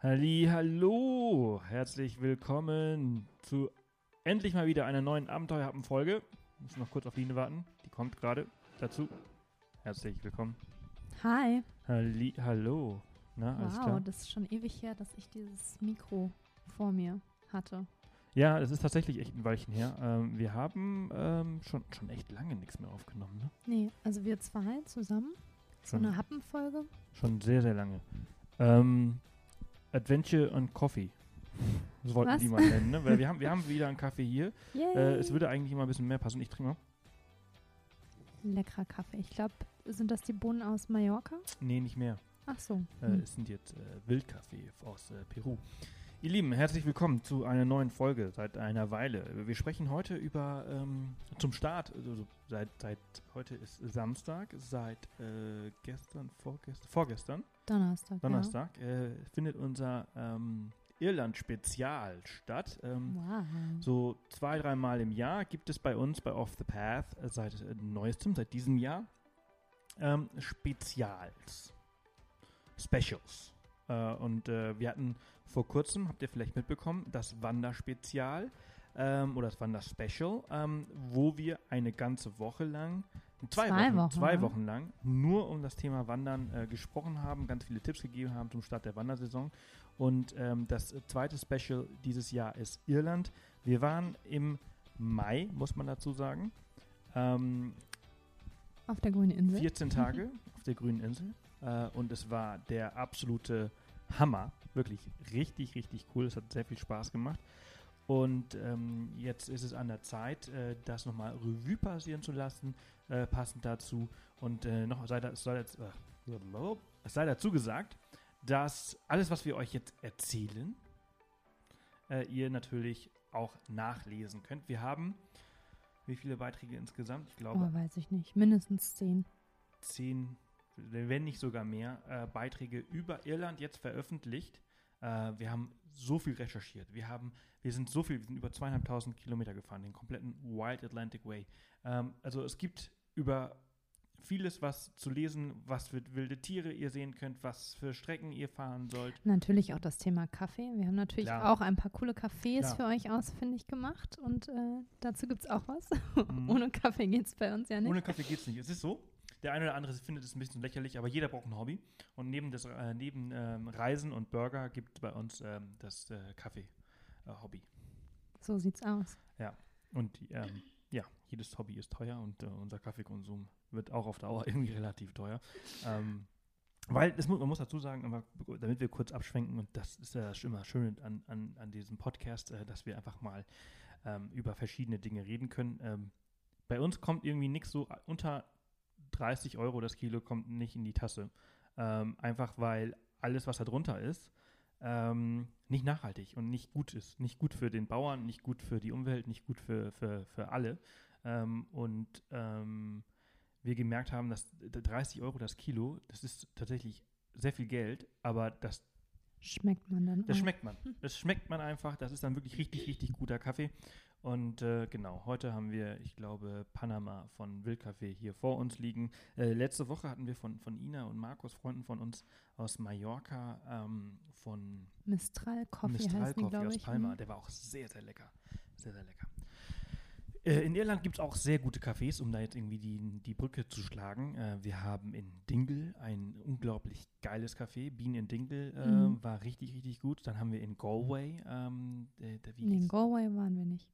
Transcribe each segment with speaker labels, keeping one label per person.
Speaker 1: Halli, hallo, herzlich willkommen zu endlich mal wieder einer neuen Abenteuerhappen-Folge. Muss noch kurz auf Line warten, die kommt gerade dazu. Herzlich willkommen.
Speaker 2: Hi.
Speaker 1: Halli, hallo. Na, alles
Speaker 2: wow,
Speaker 1: klar?
Speaker 2: das ist schon ewig her, dass ich dieses Mikro vor mir hatte.
Speaker 1: Ja, es ist tatsächlich echt ein Weilchen her. Ähm, wir haben ähm, schon, schon echt lange nichts mehr aufgenommen, ne?
Speaker 2: Nee, also wir zwei zusammen. So
Speaker 1: Schon,
Speaker 2: eine Happenfolge.
Speaker 1: schon sehr, sehr lange. Ähm, Adventure and Coffee. Das wollten
Speaker 2: Was?
Speaker 1: die mal nennen, ne? Weil wir haben, wir haben wieder einen Kaffee hier. Äh, es würde eigentlich immer ein bisschen mehr passen. Ich trinke mal.
Speaker 2: Leckerer Kaffee. Ich glaube, sind das die Bohnen aus Mallorca?
Speaker 1: Nee, nicht mehr.
Speaker 2: Ach so.
Speaker 1: Äh,
Speaker 2: Hm.
Speaker 1: Es sind jetzt äh, Wildkaffee aus äh, Peru. Ihr Lieben, herzlich willkommen zu einer neuen Folge seit einer Weile. Wir sprechen heute über ähm, zum Start, also so seit, seit heute ist Samstag, seit äh, gestern, vorgestern, vorgestern,
Speaker 2: Donnerstag.
Speaker 1: Donnerstag, äh, findet unser ähm, Irland-Spezial statt. Ähm,
Speaker 2: Ja. Wow.
Speaker 1: so zwei, dreimal im Jahr gibt es bei uns bei Off the Path äh, seit äh, neuestem, seit diesem Jahr, ähm, Spezials. Specials. Äh, und äh, wir hatten vor kurzem, habt ihr vielleicht mitbekommen, das Wanderspezial ähm, oder das Wanderspecial, ähm, wo wir eine ganze Woche lang, zwei,
Speaker 2: Zwei
Speaker 1: Wochen,
Speaker 2: Wochen,
Speaker 1: zwei
Speaker 2: ja.
Speaker 1: Wochen lang nur um das Thema Wandern äh, gesprochen haben, ganz viele Tipps gegeben haben zum Start der Wandersaison. Und ähm, das zweite Special dieses Jahr ist Irland. Wir waren im Mai, muss man dazu sagen. Ähm,
Speaker 2: Auf der grünen Insel.
Speaker 1: 14 Tage auf der grünen Insel. Äh, und es war der absolute Hammer. Wirklich richtig, richtig cool. Es hat sehr viel Spaß gemacht. Und ähm, jetzt ist es an der Zeit, äh, das nochmal Revue passieren zu lassen, äh, passend dazu. Und äh, noch sei, da, es sei, jetzt, äh, es sei dazu gesagt, dass alles, was wir euch jetzt erzählen, äh, ihr natürlich auch nachlesen könnt. Wir haben wie viele Beiträge insgesamt? Ich glaube,
Speaker 2: Oh, weiß ich nicht. Mindestens zehn.
Speaker 1: zehn, wenn nicht sogar mehr, äh, Beiträge über Irland jetzt veröffentlicht. Äh, wir haben so viel recherchiert. Wir haben, wir sind so viel, wir sind über zweieinhalbtausend Kilometer gefahren, den kompletten Wild Atlantic Way. Ähm, also es gibt über vieles was zu lesen, was für wilde Tiere ihr sehen könnt, was für Strecken ihr fahren sollt.
Speaker 2: Natürlich auch das Thema Kaffee. Wir haben natürlich
Speaker 1: Klar.
Speaker 2: auch ein paar coole Cafés
Speaker 1: Klar.
Speaker 2: für euch ausfindig gemacht. Und äh, dazu gibt es auch was.
Speaker 1: Mhm.
Speaker 2: Ohne Kaffee geht es bei uns ja nicht.
Speaker 1: Ohne Kaffee geht's nicht. Es ist so. Der eine oder andere findet es ein bisschen lächerlich, aber jeder braucht ein Hobby. Und neben, des, äh, neben ähm, Reisen und Burger gibt es bei uns ähm, das äh, Kaffee-Hobby.
Speaker 2: So sieht's aus.
Speaker 1: Und ähm, ja, jedes Hobby ist teuer und äh, unser Kaffeekonsum wird auch auf Dauer irgendwie relativ teuer. Ähm, weil, das muss, man muss dazu sagen, aber damit wir kurz abschwenken, und das ist ja immer schön an, an, an diesem Podcast, äh, dass wir einfach mal ähm, über verschiedene Dinge reden können. Ähm, bei uns kommt irgendwie nichts so unter 30 Euro das Kilo kommt nicht in die Tasse. Ähm, einfach weil alles, was da drunter ist, ähm, nicht nachhaltig und nicht gut ist. Nicht gut für den Bauern, nicht gut für die Umwelt, nicht gut für, für, für alle. Ähm, und ähm, wir gemerkt haben, dass 30 Euro das Kilo, das ist tatsächlich sehr viel Geld, aber das,
Speaker 2: Schmeckt man dann
Speaker 1: das
Speaker 2: auch.
Speaker 1: schmeckt man. Das schmeckt man einfach. Das ist dann wirklich richtig, richtig guter Kaffee. Und äh, genau, heute haben wir, ich glaube, Panama von Wildkaffee hier vor uns liegen. Äh, letzte Woche hatten wir von, von Ina und Markus, Freunden von uns aus Mallorca, ähm, von
Speaker 2: Mistral Coffee
Speaker 1: Mistral
Speaker 2: die,
Speaker 1: Coffee aus
Speaker 2: ich.
Speaker 1: Palma.
Speaker 2: Mhm.
Speaker 1: Der war auch sehr, sehr lecker. Sehr, sehr lecker. Äh, in Irland gibt es auch sehr gute Cafés, um da jetzt irgendwie die, die Brücke zu schlagen. Äh, wir haben in Dingle ein unglaublich geiles Café. Bean in Dingle äh,
Speaker 2: Mhm.
Speaker 1: war richtig, richtig gut. Dann haben wir in Galway, ähm, der, der,
Speaker 2: Nee, in Galway waren wir nicht.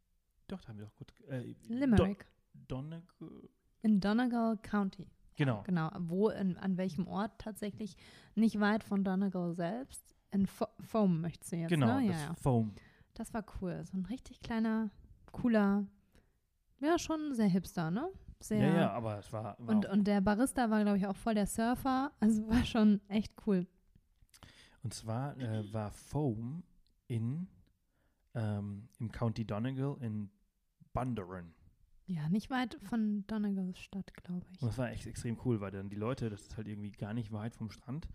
Speaker 1: Doch, da haben wir doch gut. Äh,
Speaker 2: Limerick.
Speaker 1: Do Donegal.
Speaker 2: In Donegal County.
Speaker 1: Genau.
Speaker 2: Genau. Wo, in, an welchem Ort tatsächlich? Nicht weit von Donegal selbst. In Fo Foam möchtest du jetzt,
Speaker 1: Genau,
Speaker 2: ne?
Speaker 1: das
Speaker 2: Ja, ja.
Speaker 1: Foam.
Speaker 2: Das war cool. So ein richtig kleiner, cooler, ja, schon sehr hipster, ne? Sehr.
Speaker 1: Ja, ja, aber es war. war
Speaker 2: Und, und der Barista war, glaube ich, auch voll der Surfer. Also war schon echt cool.
Speaker 1: Und zwar äh, war Foam in ähm, im County Donegal in Bundoran.
Speaker 2: Ja, nicht weit von Donegal Stadt, glaube ich.
Speaker 1: Und das war echt extrem cool, weil dann die Leute, das ist halt irgendwie gar nicht weit vom Strand.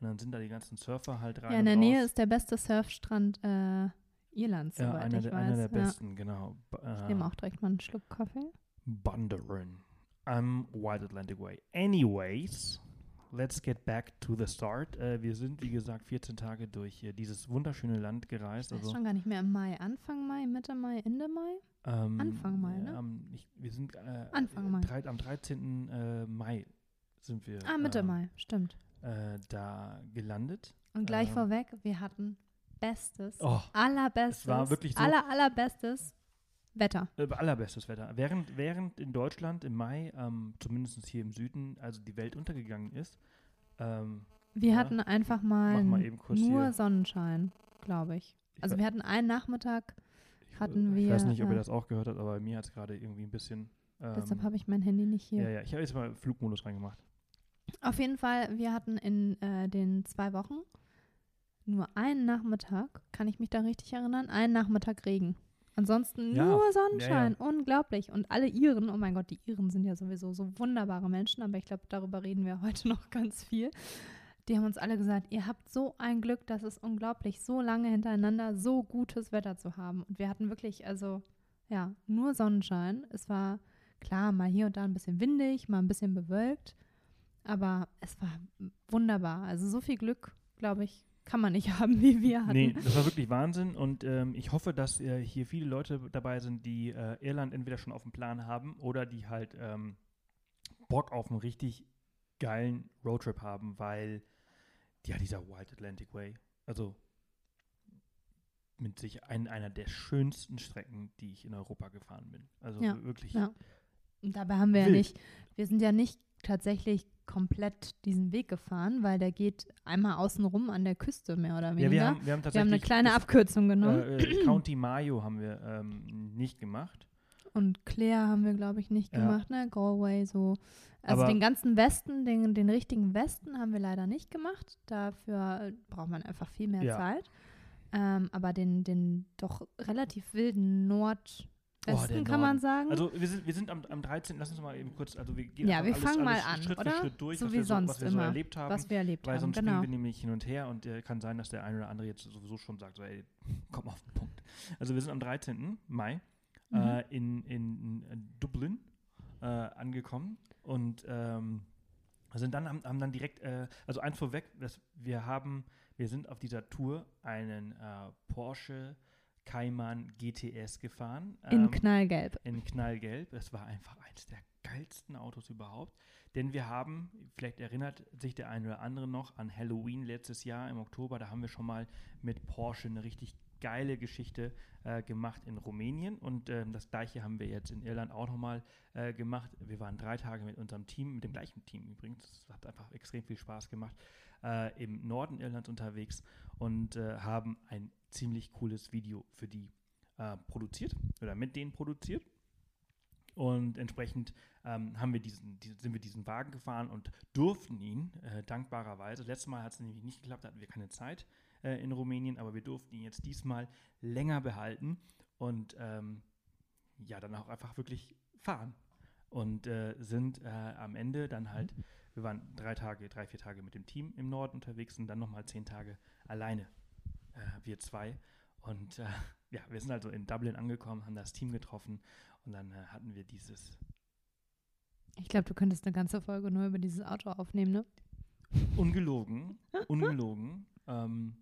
Speaker 1: Und dann sind da die ganzen Surfer halt rein.
Speaker 2: Ja, in der Nähe
Speaker 1: raus.
Speaker 2: ist der beste Surfstrand äh, Irlands,
Speaker 1: ja,
Speaker 2: soweit
Speaker 1: einer,
Speaker 2: ich
Speaker 1: der,
Speaker 2: weiß.
Speaker 1: einer der
Speaker 2: ja.
Speaker 1: besten, genau. B-
Speaker 2: Ich
Speaker 1: äh,
Speaker 2: nehme auch direkt mal einen Schluck Kaffee.
Speaker 1: Bundoran am Wild Atlantic Way. Anyways, let's get back to the start. Äh, wir sind, wie gesagt, 14 Tage durch äh, dieses wunderschöne Land gereist.
Speaker 2: Das ist
Speaker 1: Also,
Speaker 2: schon gar nicht mehr im Mai. Anfang Mai, Mitte Mai, Ende Mai?
Speaker 1: ähm,
Speaker 2: Anfang Mai, ne?
Speaker 1: am- ich, wir sind äh,
Speaker 2: Anfang Mai.
Speaker 1: Drei, am 13. Äh, Mai sind wir
Speaker 2: Ah, Mitte
Speaker 1: ähm,
Speaker 2: Mai, stimmt.
Speaker 1: Äh, da gelandet.
Speaker 2: Und gleich
Speaker 1: ähm,
Speaker 2: vorweg, wir hatten bestes,
Speaker 1: Oh,
Speaker 2: allerbestes,
Speaker 1: es war wirklich so-
Speaker 2: aller, allerbestes Wetter.
Speaker 1: Äh, allerbestes Wetter. Während, während in Deutschland im Mai, ähm, zumindest hier im Süden, also die Welt untergegangen ist, ähm,
Speaker 2: Wir
Speaker 1: Ja.
Speaker 2: hatten einfach mal,
Speaker 1: mal eben kurz
Speaker 2: nur
Speaker 1: hier.
Speaker 2: Sonnenschein, glaube ich.
Speaker 1: Ich
Speaker 2: Also
Speaker 1: we-
Speaker 2: wir hatten einen Nachmittag,
Speaker 1: ich,
Speaker 2: hatten
Speaker 1: ich weiß
Speaker 2: wir,
Speaker 1: nicht, ob ihr
Speaker 2: äh,
Speaker 1: das auch gehört habt, aber bei mir hat es gerade irgendwie ein bisschen. Ähm,
Speaker 2: deshalb habe ich mein Handy nicht hier.
Speaker 1: ja, ja, ich habe jetzt mal Flugmodus reingemacht.
Speaker 2: Auf jeden Fall, wir hatten in äh, den zwei Wochen nur einen Nachmittag, kann ich mich da richtig erinnern, einen Nachmittag Regen. Ansonsten
Speaker 1: Ja,
Speaker 2: nur
Speaker 1: ja,
Speaker 2: Sonnenschein, unglaublich. Und alle Iren, oh mein Gott, die Iren sind ja sowieso so wunderbare Menschen, aber ich glaube, darüber reden wir heute noch ganz viel. Die haben uns alle gesagt, ihr habt so ein Glück, das ist unglaublich, so lange hintereinander so gutes Wetter zu haben. Und wir hatten wirklich, also ja, nur Sonnenschein. Es war klar, mal hier und da ein bisschen windig, mal ein bisschen bewölkt. Aber es war wunderbar. Also so viel Glück, glaube ich, kann man nicht haben, wie wir hatten.
Speaker 1: Nee, das war wirklich Wahnsinn und ähm, ich hoffe, dass äh, hier viele Leute dabei sind, die äh, Irland entweder schon auf dem Plan haben oder die halt ähm, Bock auf einen richtig geilen Roadtrip haben, weil ja, dieser Wild Atlantic Way, also mit sich ein, einer der schönsten Strecken, die ich in Europa gefahren bin. Also
Speaker 2: Ja,
Speaker 1: wirklich.
Speaker 2: ja. Und dabei haben wir ja
Speaker 1: Wild.
Speaker 2: nicht, wir sind ja nicht tatsächlich komplett diesen Weg gefahren, weil der geht einmal außenrum an der Küste mehr oder weniger.
Speaker 1: Ja, wir haben, wir haben
Speaker 2: wir haben eine kleine Abkürzung genommen.
Speaker 1: äh, äh, County Mayo haben wir ähm, nicht gemacht.
Speaker 2: Und Claire haben wir, glaube ich, nicht
Speaker 1: Ja.
Speaker 2: gemacht, ne? Galway so. Also
Speaker 1: Aber-
Speaker 2: den ganzen Westen, den, den richtigen Westen haben wir leider nicht gemacht. Dafür äh, braucht man einfach viel mehr
Speaker 1: Ja.
Speaker 2: Zeit. Ähm, aber den, den doch relativ wilden
Speaker 1: Oh, der
Speaker 2: kann man sagen.
Speaker 1: Also wir sind, wir sind am, am 13. Lass uns mal eben kurz, also wir gehen
Speaker 2: Ja, wir
Speaker 1: alles,
Speaker 2: fangen mal
Speaker 1: alles
Speaker 2: an,
Speaker 1: Schritt
Speaker 2: oder?
Speaker 1: für Schritt durch,
Speaker 2: So
Speaker 1: was
Speaker 2: wie
Speaker 1: wir so,
Speaker 2: sonst
Speaker 1: was wir so
Speaker 2: immer,
Speaker 1: erlebt haben.
Speaker 2: was wir erlebt
Speaker 1: weil
Speaker 2: haben.
Speaker 1: sonst
Speaker 2: Genau.
Speaker 1: springen wir nämlich hin und her und äh, kann sein, dass der eine oder andere jetzt sowieso schon sagt, so, ey, komm auf den Punkt. Also wir sind am 13. Mai
Speaker 2: Mhm.
Speaker 1: äh, in, in, in Dublin äh, angekommen und ähm, sind dann, haben, haben dann direkt, äh, also eins vorweg, dass wir haben, wir sind auf dieser Tour einen äh, Porsche Cayman GTS gefahren.
Speaker 2: In
Speaker 1: ähm,
Speaker 2: Knallgelb.
Speaker 1: in Knallgelb. Es war einfach eines der geilsten Autos überhaupt. Denn wir haben, vielleicht erinnert sich der eine oder andere noch an Halloween letztes Jahr im Oktober, da haben wir schon mal mit Porsche eine richtig geile Geschichte äh, gemacht in Rumänien und ähm, das gleiche haben wir jetzt in Irland auch nochmal äh, gemacht. Wir waren drei Tage mit unserem Team, mit dem gleichen Team übrigens, das hat einfach extrem viel Spaß gemacht, äh, im Norden Irlands unterwegs und äh, haben ein ziemlich cooles Video für die äh, produziert oder mit denen produziert. Und entsprechend ähm, haben wir diesen, die, sind wir diesen Wagen gefahren und durften ihn äh, dankbarerweise. Letztes Mal hat es nämlich nicht geklappt, da hatten wir keine Zeit äh, in Rumänien, aber wir durften ihn jetzt diesmal länger behalten und ähm, ja, dann auch einfach wirklich fahren. Und äh, sind äh, am Ende dann halt, wir waren drei Tage, drei, vier Tage mit dem Team im Norden unterwegs und dann nochmal zehn Tage alleine, äh, wir zwei. Und äh, ja, wir sind also in Dublin angekommen, haben das Team getroffen und dann äh, hatten wir dieses
Speaker 2: Ich glaube, du könntest eine ganze Folge nur über dieses Auto aufnehmen, ne?
Speaker 1: ungelogen, ungelogen. ähm,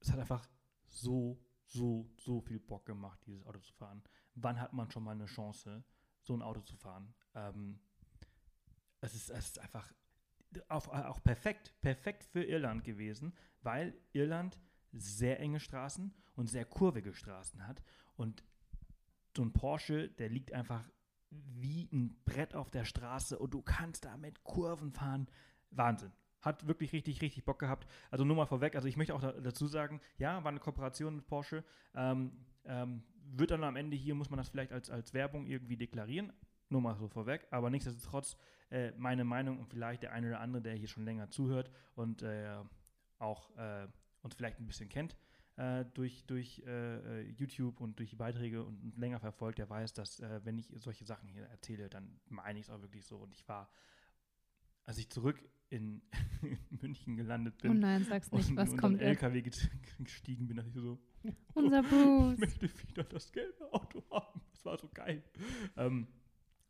Speaker 1: es hat einfach so, so, so viel Bock gemacht, dieses Auto zu fahren. Wann hat man schon mal eine Chance, so ein Auto zu fahren? Ähm, es, ist, es ist einfach auf, auch perfekt, perfekt für Irland gewesen, weil Irland sehr enge Straßen und sehr kurvige Straßen hat. Und so ein Porsche, der liegt einfach wie ein Brett auf der Straße und du kannst damit Kurven fahren. Wahnsinn. Hat wirklich richtig, richtig Bock gehabt. Also nur mal vorweg, also ich möchte auch da, dazu sagen, ja, war eine Kooperation mit Porsche. Ähm, ähm, wird dann am Ende hier, muss man das vielleicht als, als Werbung irgendwie deklarieren. Nur mal so vorweg. Aber nichtsdestotrotz äh, meine Meinung und vielleicht der eine oder andere, der hier schon länger zuhört und äh, auch äh, uns vielleicht ein bisschen kennt äh, durch, durch äh, äh, YouTube und durch die Beiträge und, und länger verfolgt, der weiß, dass wenn ich solche Sachen hier erzähle, dann meine ich es auch wirklich so. Und ich war, als ich zurück in, in München gelandet
Speaker 2: Oh
Speaker 1: bin
Speaker 2: nein, sag's nicht,
Speaker 1: und
Speaker 2: was
Speaker 1: in
Speaker 2: kommt jetzt?
Speaker 1: LKW gestiegen bin, dachte ich so,
Speaker 2: Unser
Speaker 1: ich
Speaker 2: Bruce.
Speaker 1: möchte wieder das gelbe Auto haben. Das war so geil. Ähm,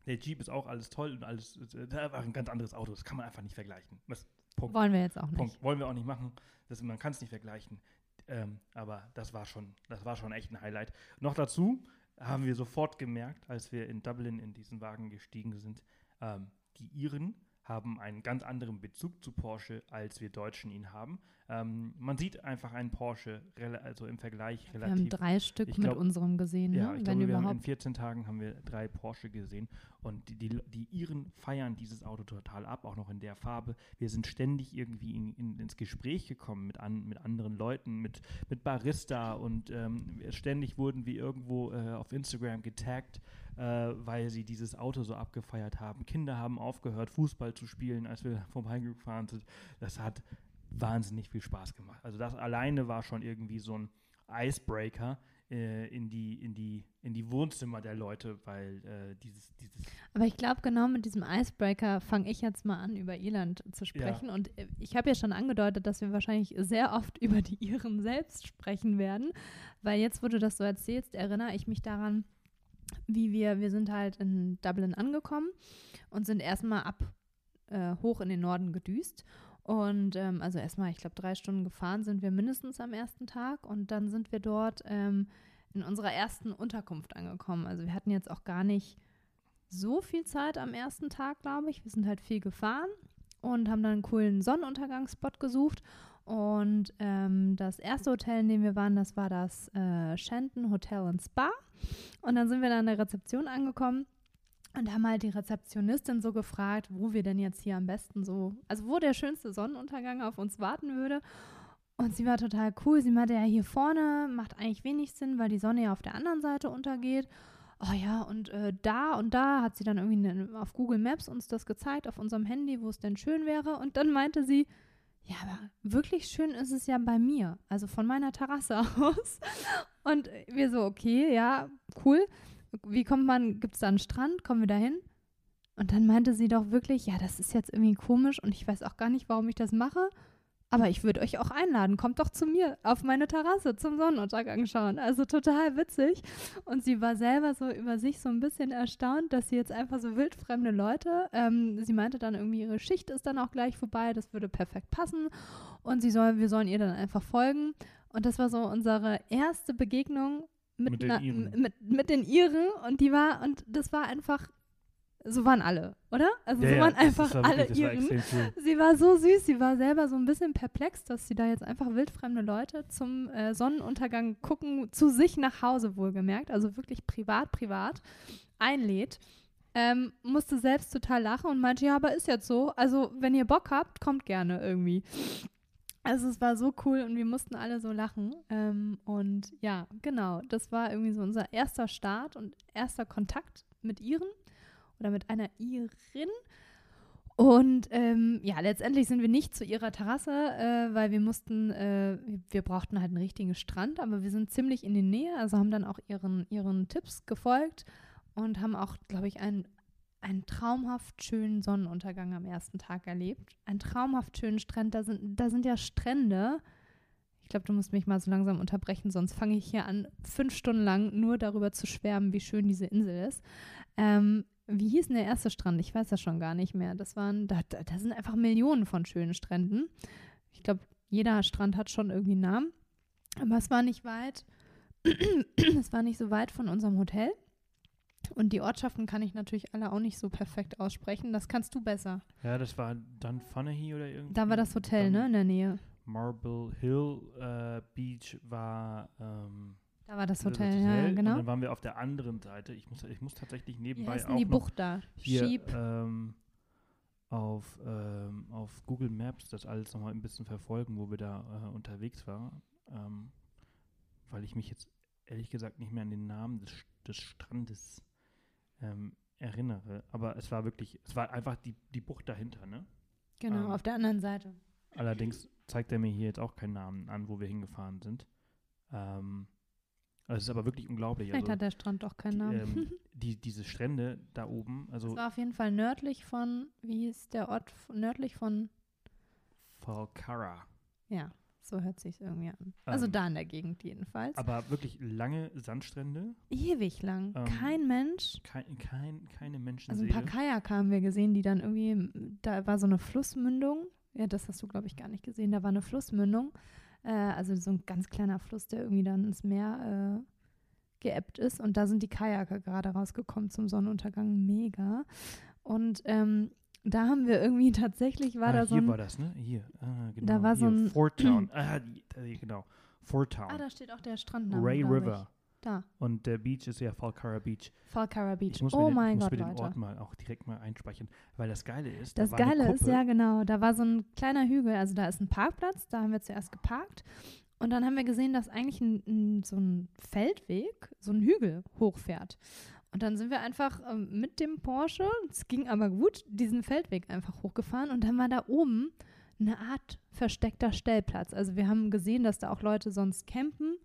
Speaker 1: Der Jeep ist auch alles toll und alles, äh, da war ein ganz anderes Auto. Das kann man einfach nicht vergleichen. Das, Punkt.
Speaker 2: Wollen wir jetzt auch nicht.
Speaker 1: Punkt. Wollen wir auch nicht machen. Das, man kann es nicht vergleichen. Ähm, aber das war schon, das war schon echt ein Highlight. Noch dazu haben wir sofort gemerkt, als wir in Dublin in diesen Wagen gestiegen sind, ähm, die Iren haben einen ganz anderen Bezug zu Porsche, als wir Deutschen ihn haben. Ähm, man sieht einfach einen Porsche, also im Vergleich
Speaker 2: Wir
Speaker 1: relativ.
Speaker 2: haben drei Stück
Speaker 1: ich
Speaker 2: mit
Speaker 1: glaub-
Speaker 2: unserem gesehen, ne?
Speaker 1: Ja, ich
Speaker 2: wenn
Speaker 1: glaube, wir haben in
Speaker 2: überhaupt.
Speaker 1: 14 Tagen haben wir drei Porsche gesehen und die, die, die Iren feiern dieses Auto total ab, auch noch in der Farbe. Wir sind ständig irgendwie in, in, ins Gespräch gekommen mit, an, mit anderen Leuten, mit, mit Barista und ähm, ständig wurden wir irgendwo äh, auf Instagram getaggt, äh, weil sie dieses Auto so abgefeiert haben. Kinder haben aufgehört, Fußball zu spielen, als wir vorbeigefahren sind. Das hat wahnsinnig viel Spaß gemacht. Also das alleine war schon irgendwie so ein Icebreaker äh, in, die, in, die, in die Wohnzimmer der Leute, weil äh, dieses, dieses
Speaker 2: Aber ich glaube, genau mit diesem Icebreaker fange ich jetzt mal an, über Irland zu sprechen. Und äh, ich habe ja schon angedeutet, dass wir wahrscheinlich sehr oft über die Iren selbst sprechen werden. Weil jetzt, wo du das so erzählst, erinnere ich mich daran, wie wir, wir sind halt in Dublin angekommen und sind erstmal ab äh, hoch in den Norden gedüst. Und ähm, also erstmal, ich glaube, drei Stunden gefahren sind wir mindestens am ersten Tag. Und dann sind wir dort ähm, in unserer ersten Unterkunft angekommen. Also wir hatten jetzt auch gar nicht so viel Zeit am ersten Tag, glaube ich. Wir sind halt viel gefahren und haben dann einen coolen Sonnenuntergangsspot gesucht. Und ähm, das erste Hotel, in dem wir waren, das war das äh, Shenton Hotel and Spa. Und dann sind wir dann an der Rezeption angekommen und haben halt die Rezeptionistin so gefragt, wo wir denn jetzt hier am besten so, also wo der schönste Sonnenuntergang auf uns warten würde. Und sie war total cool. Sie meinte, ja, hier vorne macht eigentlich wenig Sinn, weil die Sonne ja auf der anderen Seite untergeht. Oh ja, und äh, da und da hat sie dann irgendwie ne, auf Google Maps uns das gezeigt, auf unserem Handy, wo es denn schön wäre. Und dann meinte sie, ja, aber wirklich schön ist es ja bei mir, also von meiner Terrasse aus. Und wir so, okay, ja, cool. Wie kommt man, gibt es da einen Strand? Kommen wir da hin? Und dann meinte sie doch wirklich, ja, das ist jetzt irgendwie komisch und ich weiß auch gar nicht, warum ich das mache. Aber ich würde euch auch einladen. Kommt doch zu mir auf meine Terrasse zum Sonnenuntergang schauen. Also total witzig. Und sie war selber so über sich so ein bisschen erstaunt, dass sie jetzt einfach so wildfremde Leute, ähm, sie meinte dann irgendwie, ihre Schicht ist dann auch gleich vorbei, das würde perfekt passen. Und sie soll, wir sollen ihr dann einfach folgen. Und das war so unsere erste Begegnung mit,
Speaker 1: Mit den
Speaker 2: einer-
Speaker 1: Iren.
Speaker 2: mit, mit den Iren. Und die war, und das war einfach, so waren alle, oder? Also so waren
Speaker 1: das-
Speaker 2: einfach
Speaker 1: war
Speaker 2: alle
Speaker 1: wirklich, das war.
Speaker 2: Sie war so süß, sie war selber so ein bisschen perplex, dass sie da jetzt einfach wildfremde Leute zum äh, Sonnenuntergang gucken, zu sich nach Hause wohlgemerkt, also wirklich privat, privat, einlädt. Ähm, musste selbst total lachen und meinte, ja, aber ist jetzt so. Also, wenn ihr Bock habt, kommt gerne irgendwie. Also, es war so cool und wir mussten alle so lachen. Ähm, und ja, genau, das war irgendwie so unser erster Start und erster Kontakt mit Iren oder mit einer Irin. Und ähm, ja, letztendlich sind wir nicht zu ihrer Terrasse, äh, weil wir mussten, äh, wir brauchten halt einen richtigen Strand, aber wir sind ziemlich in die Nähe, also haben dann auch ihren, ihren Tipps gefolgt und haben auch, glaube ich, einen, einen traumhaft schönen Sonnenuntergang am ersten Tag erlebt. Einen traumhaft schönen Strand, da sind, da sind ja Strände. Ich glaube, du musst mich mal so langsam unterbrechen, sonst fange ich hier an, fünf Stunden lang nur darüber zu schwärmen, wie schön diese Insel ist. Ähm, wie hieß denn der erste Strand? Ich weiß das schon gar nicht mehr. Das waren, da, da, sind einfach Millionen von schönen Stränden. Ich glaube, jeder Strand hat schon irgendwie einen Namen. Aber es war nicht weit, es war nicht so weit von unserem Hotel. Und die Ortschaften kann ich natürlich alle auch nicht so perfekt aussprechen. Das kannst du besser.
Speaker 1: Ja, das war Dunfunahy oder irgendwie.
Speaker 2: Da war das Hotel, ne, in der Nähe.
Speaker 1: Marble Hill äh, Beach war ähm,
Speaker 2: Da war das
Speaker 1: das
Speaker 2: Hotel,
Speaker 1: Hotel.
Speaker 2: ja,
Speaker 1: Und
Speaker 2: genau.
Speaker 1: dann waren wir auf der anderen Seite. Ich muss, ich muss tatsächlich
Speaker 2: Wie
Speaker 1: nebenbei
Speaker 2: heißt
Speaker 1: auch
Speaker 2: die Bucht da?
Speaker 1: hier ähm, auf, ähm, auf Google Maps das alles nochmal ein bisschen verfolgen, wo wir da äh, unterwegs waren. Ähm, weil ich mich jetzt ehrlich gesagt nicht mehr an den Namen des, des Strandes ähm, erinnere. Aber es war wirklich, es war einfach die, die Bucht dahinter, ne?
Speaker 2: Genau,
Speaker 1: ähm,
Speaker 2: auf der anderen Seite.
Speaker 1: Allerdings zeigt er mir hier jetzt auch keinen Namen an, wo wir hingefahren sind. Ähm, also es ist aber wirklich unglaublich.
Speaker 2: Vielleicht
Speaker 1: also,
Speaker 2: hat der Strand doch keinen
Speaker 1: die,
Speaker 2: Namen.
Speaker 1: ähm, die, diese Strände da oben, also
Speaker 2: Es war auf jeden Fall nördlich von, wie hieß der Ort, nördlich von,
Speaker 1: Falcara.
Speaker 2: ja, So hört sich irgendwie an. Also
Speaker 1: Ähm,
Speaker 2: da in der Gegend jedenfalls.
Speaker 1: Aber wirklich lange Sandstrände,
Speaker 2: Ewig lang.
Speaker 1: ähm,
Speaker 2: Kein Mensch.
Speaker 1: kein, kein, keine
Speaker 2: Also
Speaker 1: Menschenseele.
Speaker 2: ein paar Kajak haben wir gesehen, die dann irgendwie, da war so eine Flussmündung. Ja, das hast du, glaube ich, gar nicht gesehen. Da war eine Flussmündung. Äh, also so ein ganz kleiner Fluss, der irgendwie dann ins Meer äh, geebbt ist. Und da sind die Kajaker gerade rausgekommen zum Sonnenuntergang. Mega. Und ähm, da haben wir irgendwie tatsächlich, war
Speaker 1: ah,
Speaker 2: da
Speaker 1: hier
Speaker 2: so ein.
Speaker 1: war das, ne? Hier, ah, genau.
Speaker 2: Da war so
Speaker 1: hier,
Speaker 2: ein-
Speaker 1: Fort Town. ah, genau. Fort Town.
Speaker 2: Ah, da steht auch der Strandname.
Speaker 1: Ray River.
Speaker 2: Da,
Speaker 1: Und der Beach ist ja Falcara Beach.
Speaker 2: Falcara Beach.
Speaker 1: Muss
Speaker 2: Oh
Speaker 1: den,
Speaker 2: mein
Speaker 1: muss
Speaker 2: Gott,
Speaker 1: mir den. Ort mal auch direkt mal einspeichern. Weil das Geile ist,
Speaker 2: Das
Speaker 1: da
Speaker 2: Geile ist, ja genau, da war so ein kleiner Hügel, also da ist ein Parkplatz, da haben wir zuerst geparkt und dann haben wir gesehen, dass eigentlich ein, ein, so ein Feldweg, so ein Hügel hochfährt. Und dann sind wir einfach ähm, mit dem Porsche, es ging aber gut, diesen Feldweg einfach hochgefahren und dann war da oben eine Art versteckter Stellplatz. Also wir haben gesehen, dass da auch Leute sonst campen.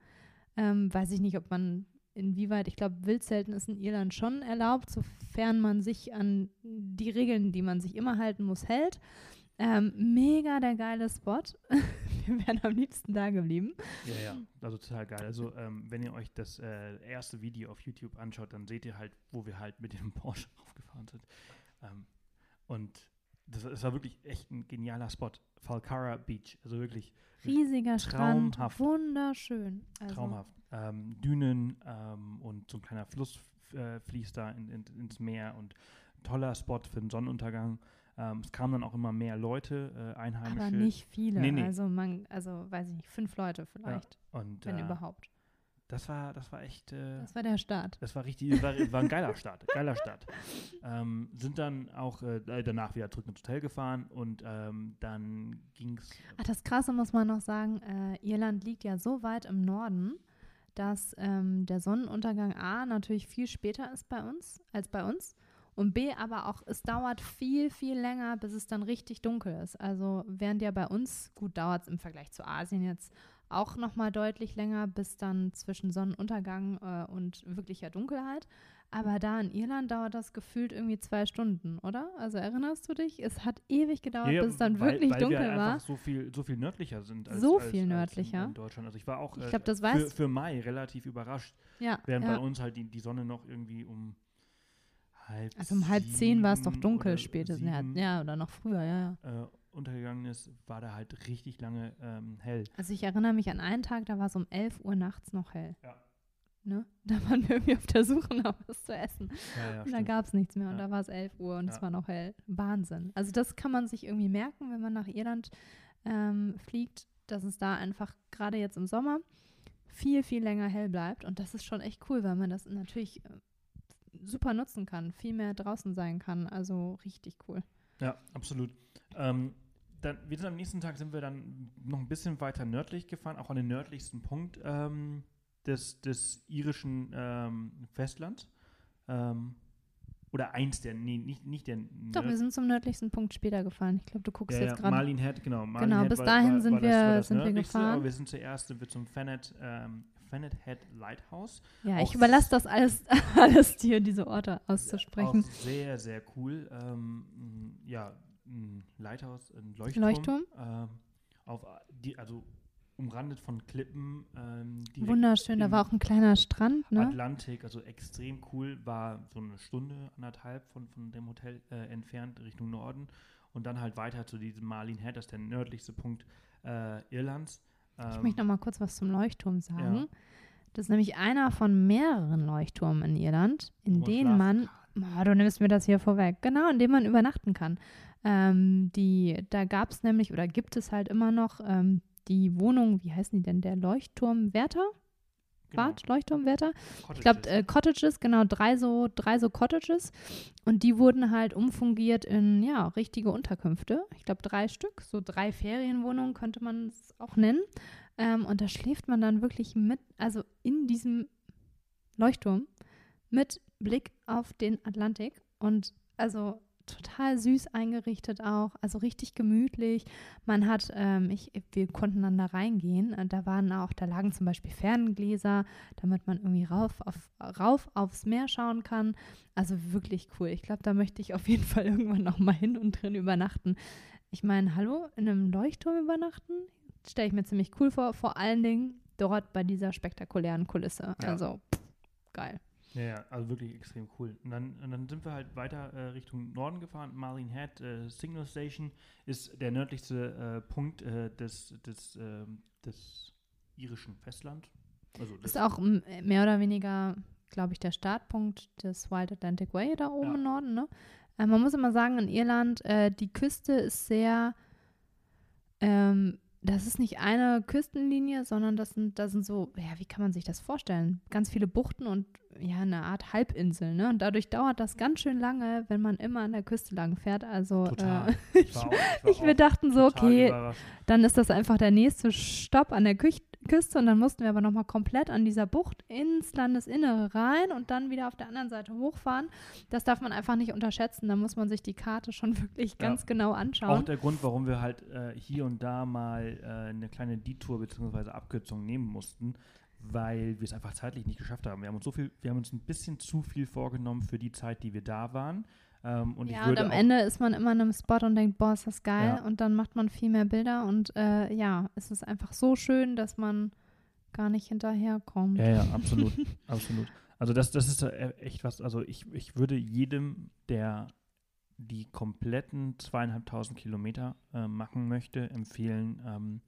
Speaker 2: Ähm, weiß ich nicht, ob man inwieweit, ich glaube, Wildzelten ist in Irland schon erlaubt, sofern man sich an die Regeln, die man sich immer halten muss, hält. Ähm, mega der geile Spot. Wir wären am liebsten da geblieben.
Speaker 1: Ja, ja, also total geil. Also, ähm, wenn ihr euch das äh, erste Video auf YouTube anschaut, dann seht ihr halt, wo wir halt mit dem Porsche aufgefahren sind. Ähm, und das, das war wirklich echt ein genialer Spot. Falcara Beach, also wirklich
Speaker 2: Riesiger Strand,
Speaker 1: Traumhaft.
Speaker 2: wunderschön. Also,
Speaker 1: traumhaft. Ähm, Dünen ähm, und so ein kleiner Fluss äh, fließt da in, in, ins Meer und toller Spot für den Sonnenuntergang. Ähm, es kamen dann auch immer mehr Leute, äh, Einheimische.
Speaker 2: Aber nicht viele.
Speaker 1: Nee, nee.
Speaker 2: Also man, also weiß ich nicht, fünf Leute vielleicht,
Speaker 1: und
Speaker 2: wenn
Speaker 1: äh,
Speaker 2: überhaupt.
Speaker 1: Das war, das war echt. Äh,
Speaker 2: Das war der Start.
Speaker 1: Das war richtig, war, war ein geiler Start, geiler Start. Ähm, sind dann auch äh, danach wieder zurück ins Hotel gefahren und ähm, dann ging es.
Speaker 2: Ach, das Krasse muss man noch sagen, äh, Irland liegt ja so weit im Norden, dass ähm, der Sonnenuntergang A natürlich viel später ist bei uns als bei uns und B aber auch, es dauert viel, viel länger, bis es dann richtig dunkel ist. Also während ja bei uns, gut, dauert es im Vergleich zu Asien jetzt auch nochmal deutlich länger, bis dann zwischen Sonnenuntergang äh, und wirklicher Dunkelheit. Aber da in Irland dauert das gefühlt irgendwie zwei Stunden, oder? Also erinnerst du dich? Es hat ewig gedauert,
Speaker 1: Ja,
Speaker 2: bis es dann
Speaker 1: weil,
Speaker 2: wirklich
Speaker 1: weil
Speaker 2: dunkel
Speaker 1: wir
Speaker 2: war.
Speaker 1: einfach so viel, so viel nördlicher sind als,
Speaker 2: So
Speaker 1: als,
Speaker 2: viel
Speaker 1: als
Speaker 2: nördlicher.
Speaker 1: In, in Deutschland. Also ich war auch
Speaker 2: Ich
Speaker 1: äh,
Speaker 2: glaub, das
Speaker 1: für, für Mai relativ überrascht,
Speaker 2: Ja,
Speaker 1: während
Speaker 2: ja.
Speaker 1: bei uns halt die, die Sonne noch irgendwie um halb
Speaker 2: Also um halb zehn war es doch dunkel spätestens. Ja, oder noch früher, ja, ja.
Speaker 1: Äh, untergegangen ist, war da halt richtig lange ähm, hell.
Speaker 2: Also ich erinnere mich an einen Tag, da war es um 11 Uhr nachts noch hell.
Speaker 1: Ja.
Speaker 2: Ne? Da waren wir irgendwie auf der Suche nach was zu essen.
Speaker 1: Ja, ja,
Speaker 2: und da
Speaker 1: stimmt.
Speaker 2: gab es nichts mehr und
Speaker 1: Ja.
Speaker 2: da war es 11 Uhr und es war noch hell. Wahnsinn. Also das kann man sich irgendwie merken, wenn man nach Irland ähm, fliegt, dass es da einfach gerade jetzt im Sommer viel, viel länger hell bleibt. Und das ist schon echt cool, weil man das natürlich äh, super nutzen kann, viel mehr draußen sein kann. Also richtig cool.
Speaker 1: Ja, absolut. Ähm, dann, wir sind am nächsten Tag sind wir dann noch ein bisschen weiter nördlich gefahren, auch an den nördlichsten Punkt ähm, des, des irischen ähm, Festlands. Ähm, oder eins der, nee, nicht, nicht der
Speaker 2: Doch, wir sind zum nördlichsten Punkt später gefahren. Ich glaube, du guckst
Speaker 1: ja,
Speaker 2: jetzt
Speaker 1: ja,
Speaker 2: gerade.
Speaker 1: Marlin Head, genau. Marlin
Speaker 2: Genau,
Speaker 1: Head
Speaker 2: bis
Speaker 1: war,
Speaker 2: dahin
Speaker 1: war,
Speaker 2: sind
Speaker 1: war das,
Speaker 2: wir-
Speaker 1: das
Speaker 2: sind wir gefahren.
Speaker 1: Aber wir sind zuerst sind wir zum Fanet, ähm, Fanet Head Lighthouse.
Speaker 2: Ja, ich
Speaker 1: Auch
Speaker 2: überlasse das alles, alles dir, diese Orte auszusprechen.
Speaker 1: Auch sehr, sehr cool. Ähm, ja, ein Lighthouse, ein Leuchtturm.
Speaker 2: Leuchtturm.
Speaker 1: Ähm, auf die, also umrandet von Klippen. Ähm,
Speaker 2: Wunderschön, da war auch ein kleiner Strand, ne?
Speaker 1: Atlantik, also extrem cool. War so eine Stunde, anderthalb von, von dem Hotel äh, entfernt Richtung Norden. Und dann halt weiter zu diesem Marlin Head, das ist der nördlichste Punkt äh, Irlands.
Speaker 2: Ich
Speaker 1: Ähm,
Speaker 2: möchte noch mal kurz was zum Leuchtturm sagen.
Speaker 1: Ja.
Speaker 2: Das ist nämlich einer von mehreren Leuchttürmen in Irland, in
Speaker 1: man
Speaker 2: denen man, oh, du nimmst mir das hier vorweg, genau, in denen man übernachten kann. Ähm, die, da gab es nämlich oder gibt es halt immer noch ähm, die Wohnung, wie heißen die denn, der Leuchtturmwärter?
Speaker 1: Genau,
Speaker 2: Bad, Leuchtturmwärter? Ich glaube, äh, Cottages, genau, drei so, drei so Cottages. Und die wurden halt umfungiert in, ja, richtige Unterkünfte. Ich glaube, drei Stück, so drei Ferienwohnungen könnte man es auch nennen. Ähm, und da schläft man dann wirklich mit, also in diesem Leuchtturm mit Blick auf den Atlantik. Und also total süß eingerichtet auch, also richtig gemütlich. Man hat, ähm, ich, wir konnten dann da reingehen. äh, Da waren auch, da lagen zum Beispiel Ferngläser, damit man irgendwie rauf, auf, rauf aufs Meer schauen kann. Also wirklich cool. Ich glaube, da möchte ich auf jeden Fall irgendwann noch mal hin und drin übernachten. Ich meine, hallo, in einem Leuchtturm übernachten? stelle ich mir ziemlich cool vor. Vor allen Dingen dort bei dieser spektakulären Kulisse.
Speaker 1: Ja.
Speaker 2: Also, pff, geil.
Speaker 1: Ja, ja, also wirklich extrem cool. Und dann, und dann sind wir halt weiter äh, Richtung Norden gefahren. Marlene Head, äh, Signal Station, ist der nördlichste äh, Punkt äh, des, des, ähm, des irischen Festland. Also das
Speaker 2: Ist auch m- mehr oder weniger, glaube ich, der Startpunkt des Wild Atlantic Way da oben
Speaker 1: Ja.
Speaker 2: im Norden. Ne? Äh, man muss immer sagen, in Irland, äh, die Küste ist sehr, ähm, das ist nicht eine Küstenlinie, sondern das sind, das sind so, ja, wie kann man sich das vorstellen? Ganz viele Buchten und ja, eine Art Halbinsel, ne? Und dadurch dauert das ganz schön lange, wenn man immer an der Küste lang fährt. Also. Äh,
Speaker 1: Ich war auch- ich
Speaker 2: ich, wir dachten so, okay,
Speaker 1: überrascht.
Speaker 2: dann ist das einfach der nächste Stopp an der Küch Küste und dann mussten wir aber nochmal komplett an dieser Bucht ins Landesinnere rein und dann wieder auf der anderen Seite hochfahren. Das darf man einfach nicht unterschätzen. Da muss man sich die Karte schon wirklich
Speaker 1: Ja.
Speaker 2: ganz genau
Speaker 1: Auch
Speaker 2: anschauen.
Speaker 1: der Grund, warum wir halt äh, hier und da mal äh, eine kleine Detour bzw. Abkürzung nehmen mussten, weil wir es einfach zeitlich nicht geschafft haben. Wir haben uns so viel, wir haben uns ein bisschen zu viel vorgenommen für die Zeit, die wir da waren. Ähm, und ich
Speaker 2: ja, und
Speaker 1: würde
Speaker 2: am
Speaker 1: auch,
Speaker 2: Ende ist man immer in einem Spot und denkt, boah, ist das geil.
Speaker 1: Ja.
Speaker 2: Und dann macht man viel mehr Bilder und äh, ja, es ist einfach so schön, dass man gar nicht hinterherkommt.
Speaker 1: Ja, ja, absolut, absolut. Also das, das ist äh, echt was, also ich, ich würde jedem, der die kompletten zweieinhalbtausend Kilometer äh, machen möchte, empfehlen, ähm,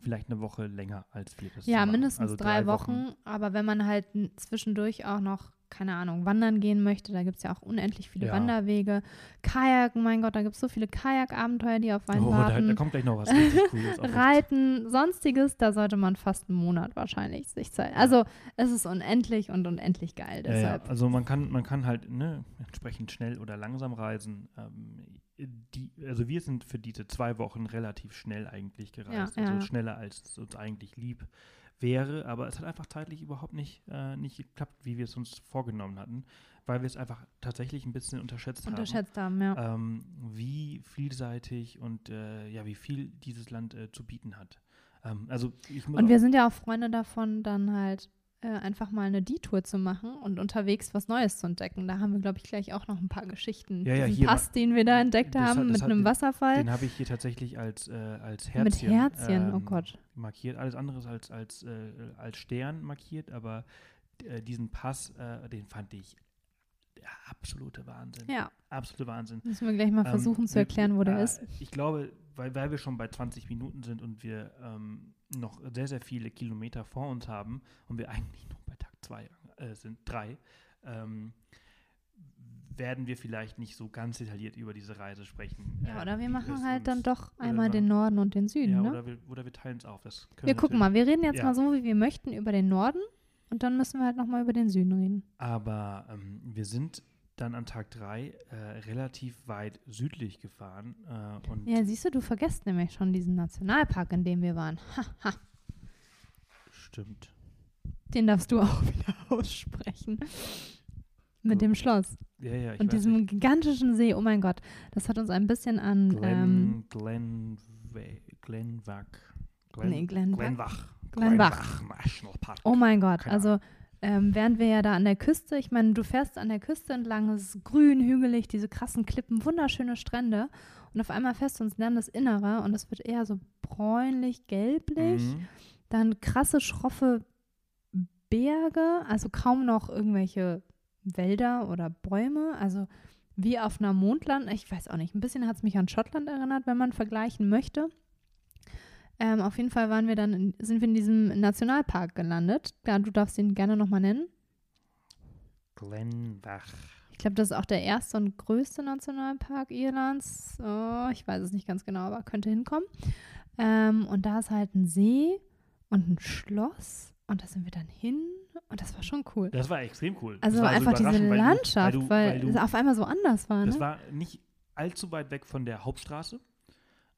Speaker 1: vielleicht eine Woche länger als vier bis
Speaker 2: Ja, mindestens
Speaker 1: also
Speaker 2: drei, Wochen. Aber wenn man halt zwischendurch auch noch, keine Ahnung, wandern gehen möchte, da gibt es ja auch unendlich viele
Speaker 1: Ja.
Speaker 2: Wanderwege. Kajaken, mein Gott, da gibt es so viele Kajakabenteuer, die auf einen
Speaker 1: Oh, da,
Speaker 2: warten.
Speaker 1: da kommt gleich noch was richtig Cooles.
Speaker 2: Reiten, sonstiges, da sollte man fast einen Monat wahrscheinlich sich Zeit. Also es ist unendlich und unendlich geil.
Speaker 1: Ja, ja,
Speaker 2: Deshalb.
Speaker 1: also man kann, man kann halt ne, entsprechend schnell oder langsam reisen. Ähm, die, also wir sind für diese zwei Wochen relativ schnell eigentlich gereist.
Speaker 2: Ja,
Speaker 1: also
Speaker 2: ja.
Speaker 1: schneller als es uns eigentlich lieb wäre. Aber es hat einfach zeitlich überhaupt nicht, äh, nicht geklappt, wie wir es uns vorgenommen hatten, weil wir es einfach tatsächlich ein bisschen unterschätzt,
Speaker 2: Unterschätzt haben, ja.
Speaker 1: haben, ähm, wie vielseitig und äh, ja, wie viel dieses Land äh, zu bieten hat. Ähm, also ich muss
Speaker 2: Und wir sind ja auch Freunde davon, dann halt äh, einfach mal eine Detour zu machen und unterwegs was Neues zu entdecken. Da haben wir, glaube ich, gleich auch noch ein paar Geschichten.
Speaker 1: Ja, ja,
Speaker 2: Diesen Pass, den wir da entdeckt
Speaker 1: hat-
Speaker 2: haben
Speaker 1: das
Speaker 2: mit
Speaker 1: hat
Speaker 2: einem Wasserfall.
Speaker 1: Den habe ich hier tatsächlich als, äh, als Herzchen.
Speaker 2: Mit Herzchen, oh
Speaker 1: ähm,
Speaker 2: Gott.
Speaker 1: Markiert. Alles andere als, als, äh, als Stern markiert, aber äh, diesen Pass, äh, den fand ich der absolute Wahnsinn.
Speaker 2: Ja,
Speaker 1: Absolute Wahnsinn.
Speaker 2: müssen wir gleich mal
Speaker 1: Ähm,
Speaker 2: versuchen zu
Speaker 1: wir-
Speaker 2: erklären, wo der ist.
Speaker 1: Ich glaube, weil, weil wir schon bei 20 Minuten sind und wir ähm, noch sehr, sehr viele Kilometer vor uns haben und wir eigentlich noch bei Tag 2 äh, sind, 3, ähm, werden wir vielleicht nicht so ganz detailliert über diese Reise sprechen.
Speaker 2: Ja,
Speaker 1: äh,
Speaker 2: oder wir machen halt dann doch einmal den Norden und den Süden,
Speaker 1: ja,
Speaker 2: ne?
Speaker 1: oder wir, oder wir teilen es auf.
Speaker 2: Wir gucken mal, wir reden jetzt
Speaker 1: Ja.
Speaker 2: mal so, wie wir möchten, über den Norden und dann müssen wir halt nochmal über den Süden reden.
Speaker 1: Aber ähm, wir sind dann an Tag 3 äh, relativ weit südlich gefahren. Äh,
Speaker 2: Ja, siehst du, du vergisst nämlich schon diesen Nationalpark, in dem wir waren. Ha, ha.
Speaker 1: stimmt.
Speaker 2: Den darfst du auch wieder aussprechen. Mit
Speaker 1: Gut.
Speaker 2: dem Schloss
Speaker 1: Ja, ja, ich
Speaker 2: und diesem
Speaker 1: nicht.
Speaker 2: gigantischen See. Oh mein Gott, das hat uns ein bisschen an. ähm,
Speaker 1: Glen, Glen, Glenwach. Glen,
Speaker 2: nee.
Speaker 1: Glenwach.
Speaker 2: Glenbach.
Speaker 1: National Park.
Speaker 2: Oh mein Gott,
Speaker 1: Keine
Speaker 2: also ähm, während wir ja da an der Küste, ich meine, du fährst an der Küste entlang, es ist grün, hügelig, diese krassen Klippen, wunderschöne Strände und auf einmal fährst du ins Landesinnere und es wird eher so bräunlich-gelblich,
Speaker 1: Mhm.
Speaker 2: dann krasse, schroffe Berge, also kaum noch irgendwelche Wälder oder Bäume, also wie auf einer Mondland, ich weiß auch nicht, ein bisschen hat es mich an Schottland erinnert, wenn man vergleichen möchte. Ähm, auf jeden Fall waren wir dann in, sind wir in diesem Nationalpark gelandet. Ja, du darfst ihn gerne nochmal nennen.
Speaker 1: Glenwach.
Speaker 2: Ich glaube, das ist auch der erste und größte Nationalpark Irlands. Oh, ich weiß es nicht ganz genau, aber könnte hinkommen. Ähm, und da ist halt ein See und ein Schloss. Und da sind wir dann hin. Und das war schon cool.
Speaker 1: Das war extrem cool.
Speaker 2: Also
Speaker 1: das war
Speaker 2: einfach diese
Speaker 1: überraschend, weil du-
Speaker 2: Landschaft,
Speaker 1: weil, du,
Speaker 2: weil,
Speaker 1: weil du,
Speaker 2: es auf einmal so anders war.
Speaker 1: Das
Speaker 2: Ne?
Speaker 1: war nicht allzu weit weg von der Hauptstraße.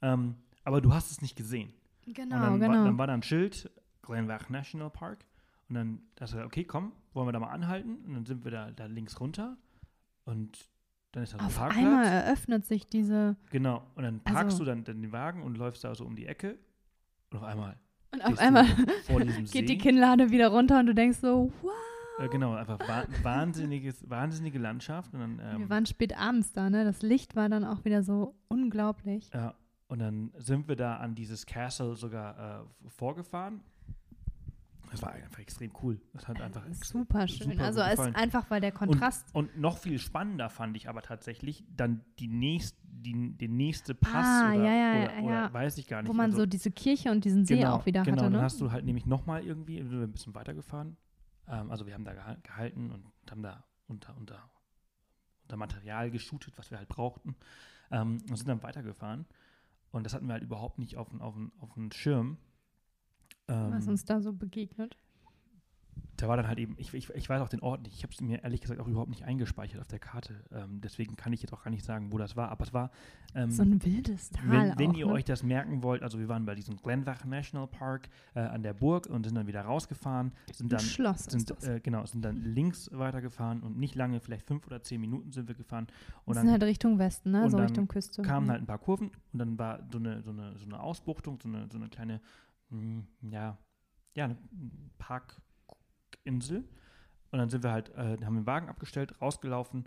Speaker 1: Ähm, aber du hast es nicht gesehen.
Speaker 2: Genau,
Speaker 1: und dann,
Speaker 2: genau.
Speaker 1: war, dann war da ein Schild, Glenwach National Park. Und dann hast du gesagt, okay, komm, wollen wir da mal anhalten? Und dann sind wir da, da links runter. Und dann ist da so ein
Speaker 2: auf
Speaker 1: Parkplatz.
Speaker 2: einmal eröffnet sich diese.
Speaker 1: Genau. Und dann parkst
Speaker 2: Also-
Speaker 1: du dann, dann den Wagen und läufst da so um die Ecke. Und auf einmal
Speaker 2: Und auf einmal
Speaker 1: vor diesem See.
Speaker 2: geht die Kinnlade wieder runter und du denkst so, wow.
Speaker 1: Äh, genau, einfach wa wahnsinniges, wahnsinnige Landschaft. Und dann,
Speaker 2: wir
Speaker 1: ähm,
Speaker 2: waren spät abends da, ne? Das Licht war dann auch wieder so unglaublich.
Speaker 1: ja, und dann sind wir da an dieses Castle sogar äh, vorgefahren. Das war einfach extrem cool. Das hat einfach
Speaker 2: Äh, super schön.
Speaker 1: super
Speaker 2: also es einfach, weil der Kontrast.
Speaker 1: Und, und noch viel spannender fand ich aber tatsächlich dann die nächst, die, der nächste Pass
Speaker 2: Ah,
Speaker 1: oder,
Speaker 2: ja, ja,
Speaker 1: oder, oder
Speaker 2: ja.
Speaker 1: weiß ich gar nicht.
Speaker 2: wo man
Speaker 1: also,
Speaker 2: so diese Kirche und diesen See
Speaker 1: genau,
Speaker 2: auch wieder
Speaker 1: genau,
Speaker 2: hatte,
Speaker 1: dann
Speaker 2: ne?
Speaker 1: hast du halt nämlich nochmal irgendwie, sind wir ein bisschen weitergefahren. Ähm, also wir haben da geha- gehalten und haben da unter, unter, unter Material geshootet, was wir halt brauchten. Ähm, und sind dann weitergefahren. Und das hatten wir halt überhaupt nicht auf, den- auf, auf Schirm.
Speaker 2: was
Speaker 1: Ähm,
Speaker 2: uns da so begegnet.
Speaker 1: Da war dann halt eben, ich, ich, ich weiß auch den Ort nicht, ich habe es mir ehrlich gesagt auch überhaupt nicht eingespeichert auf der Karte. Ähm, deswegen kann ich jetzt auch gar nicht sagen, wo das war. Aber es war, ähm,
Speaker 2: So ein wildes Tal
Speaker 1: wenn, wenn
Speaker 2: auch,
Speaker 1: ihr
Speaker 2: ne?
Speaker 1: euch das merken wollt, also wir waren bei diesem Glenvach National Park äh, an der Burg und sind dann wieder rausgefahren, sind
Speaker 2: Ein
Speaker 1: dann
Speaker 2: Schloss ist
Speaker 1: sind,
Speaker 2: das.
Speaker 1: äh, genau, sind dann links weitergefahren und nicht lange, vielleicht fünf oder zehn Minuten sind wir gefahren. Und
Speaker 2: sind
Speaker 1: dann
Speaker 2: halt Richtung Westen, ne? So Richtung Küste.
Speaker 1: kamen
Speaker 2: Mhm.
Speaker 1: halt ein paar Kurven und dann war so eine, so eine, so eine Ausbuchtung, so eine, so eine kleine, mh, ja, ja, eine Parkinsel. Und dann sind wir halt, äh, haben den Wagen abgestellt, rausgelaufen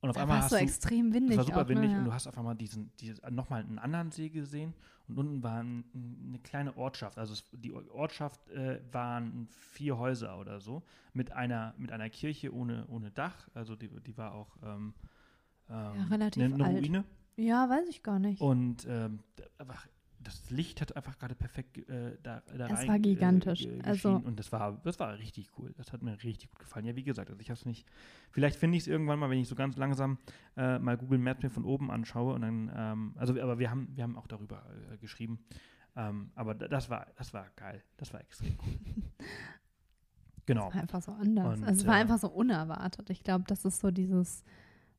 Speaker 1: und auf
Speaker 2: da
Speaker 1: einmal
Speaker 2: war es so
Speaker 1: du,
Speaker 2: extrem windig.
Speaker 1: es war super
Speaker 2: auch,
Speaker 1: windig
Speaker 2: ne?
Speaker 1: und
Speaker 2: ja.
Speaker 1: du hast auf einmal diesen, dieses, nochmal einen anderen See gesehen und unten war ein, eine kleine Ortschaft. Also es, die Ortschaft äh, waren vier Häuser oder so mit einer, mit einer Kirche ohne, ohne Dach. Also die, die war auch ähm, ähm,
Speaker 2: relativ
Speaker 1: eine, eine
Speaker 2: alt.
Speaker 1: Ruine.
Speaker 2: Ja, weiß ich gar nicht.
Speaker 1: Und ähm, das Licht hat einfach gerade perfekt äh, da, da
Speaker 2: Es
Speaker 1: rein
Speaker 2: war gigantisch.
Speaker 1: Äh,
Speaker 2: Also-
Speaker 1: und das war, das war richtig cool. Das hat mir richtig gut gefallen. Ja, wie gesagt, also ich habe es nicht. Vielleicht finde ich es irgendwann mal, wenn ich so ganz langsam äh, mal Google Maps mir von oben anschaue und dann, ähm, also aber wir haben, wir haben auch darüber äh, geschrieben. Ähm, aber da- das war, das war geil. Das war extrem cool. genau.
Speaker 2: Es war einfach so anders.
Speaker 1: Und,
Speaker 2: also es war
Speaker 1: äh,
Speaker 2: einfach so unerwartet. Ich glaube, das ist so dieses,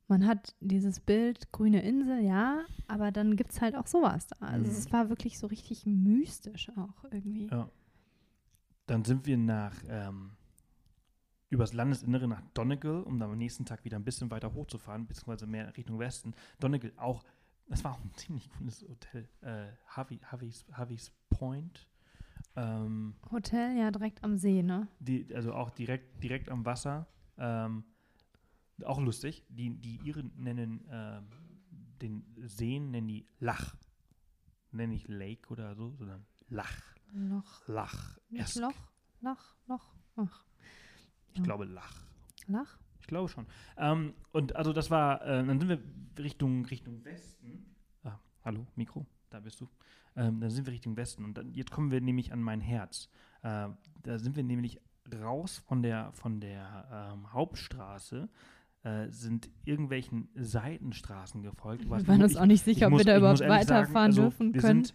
Speaker 2: man hat dieses Bild, grüne Insel, ja, aber dann gibt es halt auch sowas da. Also
Speaker 1: Mhm.
Speaker 2: es war wirklich so richtig mystisch auch irgendwie.
Speaker 1: Ja. Dann sind wir nach ähm, übers Landesinnere nach Donegal, um dann am nächsten Tag wieder ein bisschen weiter hochzufahren, beziehungsweise mehr Richtung Westen. Donegal auch, das war auch ein ziemlich cooles Hotel. Äh, Harvey, Harvey's, Harvey's Point. Ähm,
Speaker 2: Hotel, ja, direkt am See, ne?
Speaker 1: die, also auch direkt, direkt am Wasser. Ähm, auch lustig. Die, die Iren nennen ähm, den Seen nennen die Lach. Nennen nicht Lake oder so, sondern Lach.
Speaker 2: Loch.
Speaker 1: Lach.
Speaker 2: Nicht. Loch? Loch? Loch? Ach,
Speaker 1: Ich
Speaker 2: Ja.
Speaker 1: glaube Lach.
Speaker 2: Lach?
Speaker 1: Ich glaube schon. Ähm, und also das war, äh, dann sind wir Richtung, Richtung Westen. Ah, hallo, Mikro, da bist du. Ähm, dann sind wir Richtung Westen. Und dann, jetzt kommen wir nämlich an mein Herz. Äh, da sind wir nämlich raus von der, von der ähm, Hauptstraße, äh, sind irgendwelchen Seitenstraßen gefolgt.
Speaker 2: Wir waren uns auch nicht
Speaker 1: ich
Speaker 2: sicher, ob
Speaker 1: muss-
Speaker 2: wir da überhaupt
Speaker 1: ehrlich sagen,
Speaker 2: weiterfahren
Speaker 1: also
Speaker 2: dürfen können.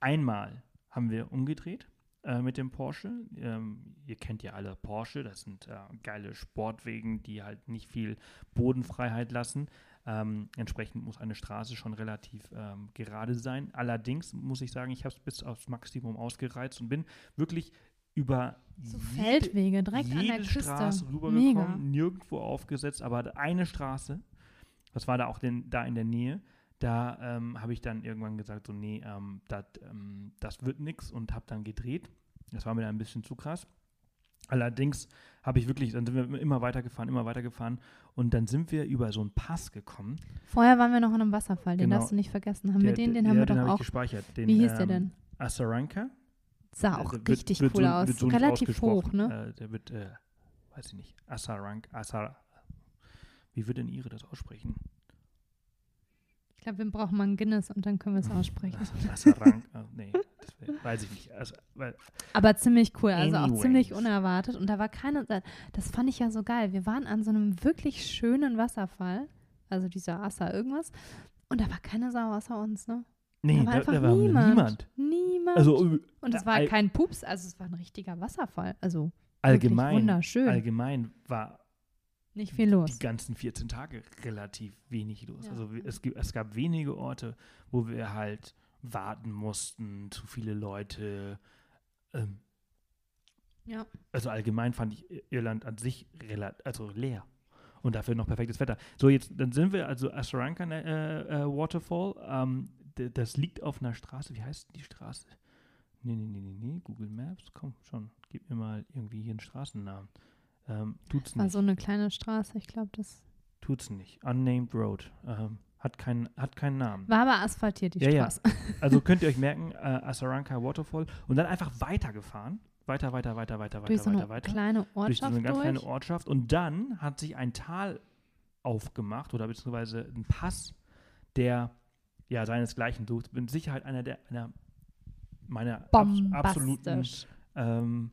Speaker 1: Einmal haben wir umgedreht äh, mit dem Porsche. Ähm, ihr kennt ja alle Porsche, das sind äh, geile Sportwegen, die halt nicht viel Bodenfreiheit lassen. Ähm, entsprechend muss eine Straße schon relativ ähm, gerade sein. Allerdings muss ich sagen, ich habe es bis aufs Maximum ausgereizt und bin wirklich über
Speaker 2: So
Speaker 1: jede-
Speaker 2: Feldwege, direkt an
Speaker 1: jede
Speaker 2: der Küste.
Speaker 1: Straße
Speaker 2: Mega.
Speaker 1: rübergekommen, nirgendwo aufgesetzt, aber eine Straße, das war da auch den, da in der Nähe, da ähm, habe ich dann irgendwann gesagt, so nee, ähm, dat, ähm, das wird nix und habe dann gedreht. Das war mir dann ein bisschen zu krass. Allerdings habe ich wirklich, dann sind wir immer weitergefahren, immer weitergefahren und dann sind wir über so einen Pass gekommen.
Speaker 2: Vorher waren wir noch an einem Wasserfall, den
Speaker 1: Genau.
Speaker 2: darfst du nicht vergessen. Haben
Speaker 1: Der-
Speaker 2: wir den? Den
Speaker 1: der-
Speaker 2: haben wir
Speaker 1: den
Speaker 2: doch
Speaker 1: ich
Speaker 2: auch.
Speaker 1: gespeichert. Den,
Speaker 2: Wie hieß der
Speaker 1: ähm,
Speaker 2: denn?
Speaker 1: Asaranka.
Speaker 2: Sah auch
Speaker 1: wird-
Speaker 2: richtig
Speaker 1: wird
Speaker 2: cool
Speaker 1: so,
Speaker 2: aus.
Speaker 1: Wird so
Speaker 2: Relativ hoch, ne?
Speaker 1: Äh, der wird, äh, weiß ich nicht, Asarank, Asar, wie wird denn Ihre das aussprechen?
Speaker 2: Ich glaube, wir brauchen mal ein Guinness und dann können wir es aussprechen.
Speaker 1: Asarank, äh, nee, das wär, weiß ich nicht. Also,
Speaker 2: Aber ziemlich cool, also auch ziemlich
Speaker 1: Anyways.
Speaker 2: unerwartet. Und da war keine, das fand ich ja so geil. Wir waren an so einem wirklich schönen Wasserfall, also dieser Assa irgendwas. Und da war keine Sau außer uns, ne?
Speaker 1: Nee,
Speaker 2: da war
Speaker 1: da, da war
Speaker 2: niemand.
Speaker 1: niemand.
Speaker 2: Niemand.
Speaker 1: Also äh,
Speaker 2: und es war kein Pups, also es war ein richtiger Wasserfall. Also
Speaker 1: allgemein,
Speaker 2: wunderschön.
Speaker 1: allgemein war
Speaker 2: Nicht viel
Speaker 1: die
Speaker 2: los.
Speaker 1: ganzen 14 Tage relativ wenig los.
Speaker 2: Ja.
Speaker 1: Also es, es gab wenige Orte, wo wir halt warten mussten, zu viele Leute. Ähm,
Speaker 2: Ja.
Speaker 1: also allgemein fand ich Irland an sich relativ, also leer. Und dafür noch perfektes Wetter. So, jetzt, dann sind wir also Asaranka äh, äh, Waterfall. Ähm, das liegt auf einer Straße. Wie heißt die Straße? Nee, nee, nee, nee, nee. Google Maps, komm schon. Gib mir mal irgendwie hier einen Straßennamen. Ähm, tut's
Speaker 2: War
Speaker 1: nicht.
Speaker 2: so eine kleine Straße, ich glaube, das.
Speaker 1: Tut's nicht. Unnamed Road. Ähm, Hat, kein, hat keinen Namen.
Speaker 2: War aber asphaltiert, die
Speaker 1: Ja, ja.
Speaker 2: Straße.
Speaker 1: Also könnt ihr euch merken, äh, Asaranka Waterfall und dann einfach weitergefahren. Weiter, weiter, weiter, weiter,
Speaker 2: Durch
Speaker 1: weiter,
Speaker 2: so
Speaker 1: weiter,
Speaker 2: eine
Speaker 1: weiter.
Speaker 2: kleine
Speaker 1: Durch so
Speaker 2: Ortschaft
Speaker 1: eine ganz
Speaker 2: durch.
Speaker 1: kleine Ortschaft. Und dann hat sich ein Tal aufgemacht oder beziehungsweise ein Pass, der ja seinesgleichen sucht. Mit Sicherheit einer der einer meiner abs absoluten ähm,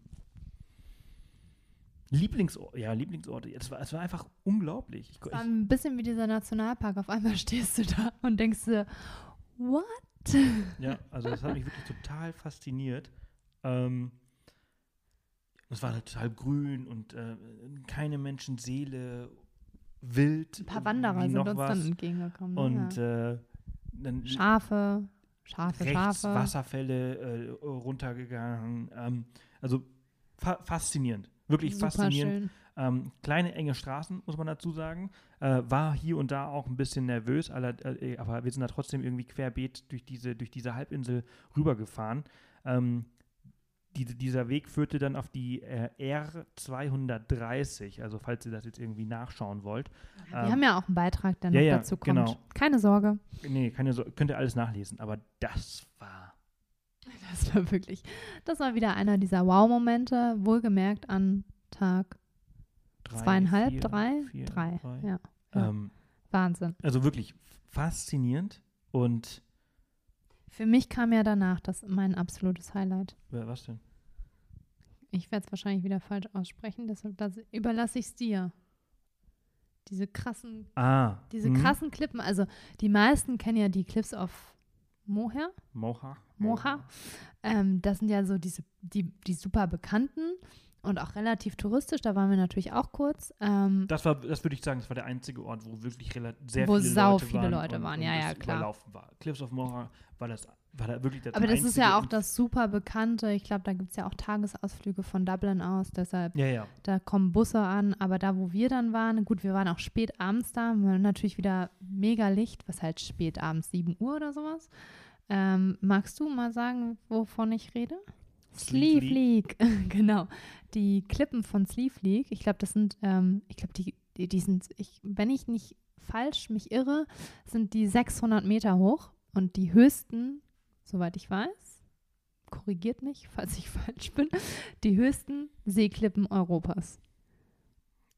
Speaker 1: Lieblingsort, ja, Lieblingsorte. Es war, es war einfach unglaublich. Ich,
Speaker 2: Es war ein bisschen wie dieser Nationalpark. Auf einmal stehst du da und denkst dir, what?
Speaker 1: ja, also das hat mich wirklich total fasziniert. Ähm, es war halt total grün und äh, keine Menschenseele, wild.
Speaker 2: Ein paar Wanderer sind uns
Speaker 1: was.
Speaker 2: dann entgegengekommen.
Speaker 1: Und
Speaker 2: ja.
Speaker 1: äh, dann
Speaker 2: Schafe, Schafe,
Speaker 1: rechts
Speaker 2: Schafe.
Speaker 1: Wasserfälle äh, runtergegangen. Ähm, also fa faszinierend. Wirklich
Speaker 2: Super
Speaker 1: faszinierend. Ähm, kleine, enge Straßen, muss man dazu sagen. Äh, war hier und da auch ein bisschen nervös, aller, äh, aber wir sind da trotzdem irgendwie querbeet durch diese, durch diese Halbinsel rübergefahren. Ähm, diese, dieser Weg führte dann auf die äh, R230, also falls ihr das jetzt irgendwie nachschauen wollt.
Speaker 2: Wir
Speaker 1: Ähm,
Speaker 2: haben ja auch einen Beitrag, der
Speaker 1: ja,
Speaker 2: noch
Speaker 1: ja,
Speaker 2: dazu kommt.
Speaker 1: genau.
Speaker 2: Keine Sorge.
Speaker 1: Nee, keine so könnt ihr alles nachlesen, aber das war
Speaker 2: Das war wirklich, das war wieder einer dieser Wow-Momente, wohlgemerkt an Tag
Speaker 1: drei,
Speaker 2: zweieinhalb,
Speaker 1: vier,
Speaker 2: drei,
Speaker 1: vier,
Speaker 2: drei.
Speaker 1: drei.
Speaker 2: Ja.
Speaker 1: Ähm,
Speaker 2: Wahnsinn.
Speaker 1: also wirklich faszinierend und
Speaker 2: Für mich kam ja danach das mein absolutes Highlight.
Speaker 1: was denn?
Speaker 2: Ich werde es wahrscheinlich wieder falsch aussprechen, deshalb das überlasse ich es dir. Diese krassen,
Speaker 1: Ah,
Speaker 2: diese
Speaker 1: mhm.
Speaker 2: krassen Klippen, also die meisten kennen ja die Cliffs of Moher.
Speaker 1: Mocha.
Speaker 2: Mocha. Ähm, das sind ja so diese, die, die super bekannten und auch relativ touristisch. Da waren wir natürlich auch kurz. Ähm,
Speaker 1: Das war, das würde ich sagen, das war der einzige Ort, wo wirklich sehr
Speaker 2: Wo
Speaker 1: viele
Speaker 2: sau
Speaker 1: Leute
Speaker 2: viele
Speaker 1: waren.
Speaker 2: Leute waren,
Speaker 1: und
Speaker 2: ja,
Speaker 1: es
Speaker 2: ja, klar.
Speaker 1: Überlaufen war. Cliffs of Mocha war das, war da wirklich das
Speaker 2: aber das ist ja auch das super bekannte. Ich glaube, da gibt es ja auch Tagesausflüge von Dublin aus. Deshalb,
Speaker 1: Ja, ja.
Speaker 2: da kommen Busse an. Aber da, wo wir dann waren, gut, wir waren auch spät abends da. Wir waren natürlich wieder mega Licht. Was halt spät abends, 7 Uhr oder sowas. Ähm, magst du mal sagen, wovon ich rede?
Speaker 1: Sleeve
Speaker 2: League, genau. Die Klippen von Sleeve League, ich glaube, das sind, ähm, ich glaube, die, die, die sind, ich, wenn ich nicht falsch mich irre, sind die 600 Meter hoch und die höchsten, soweit ich weiß, korrigiert mich, falls ich falsch bin, die höchsten Seeklippen Europas.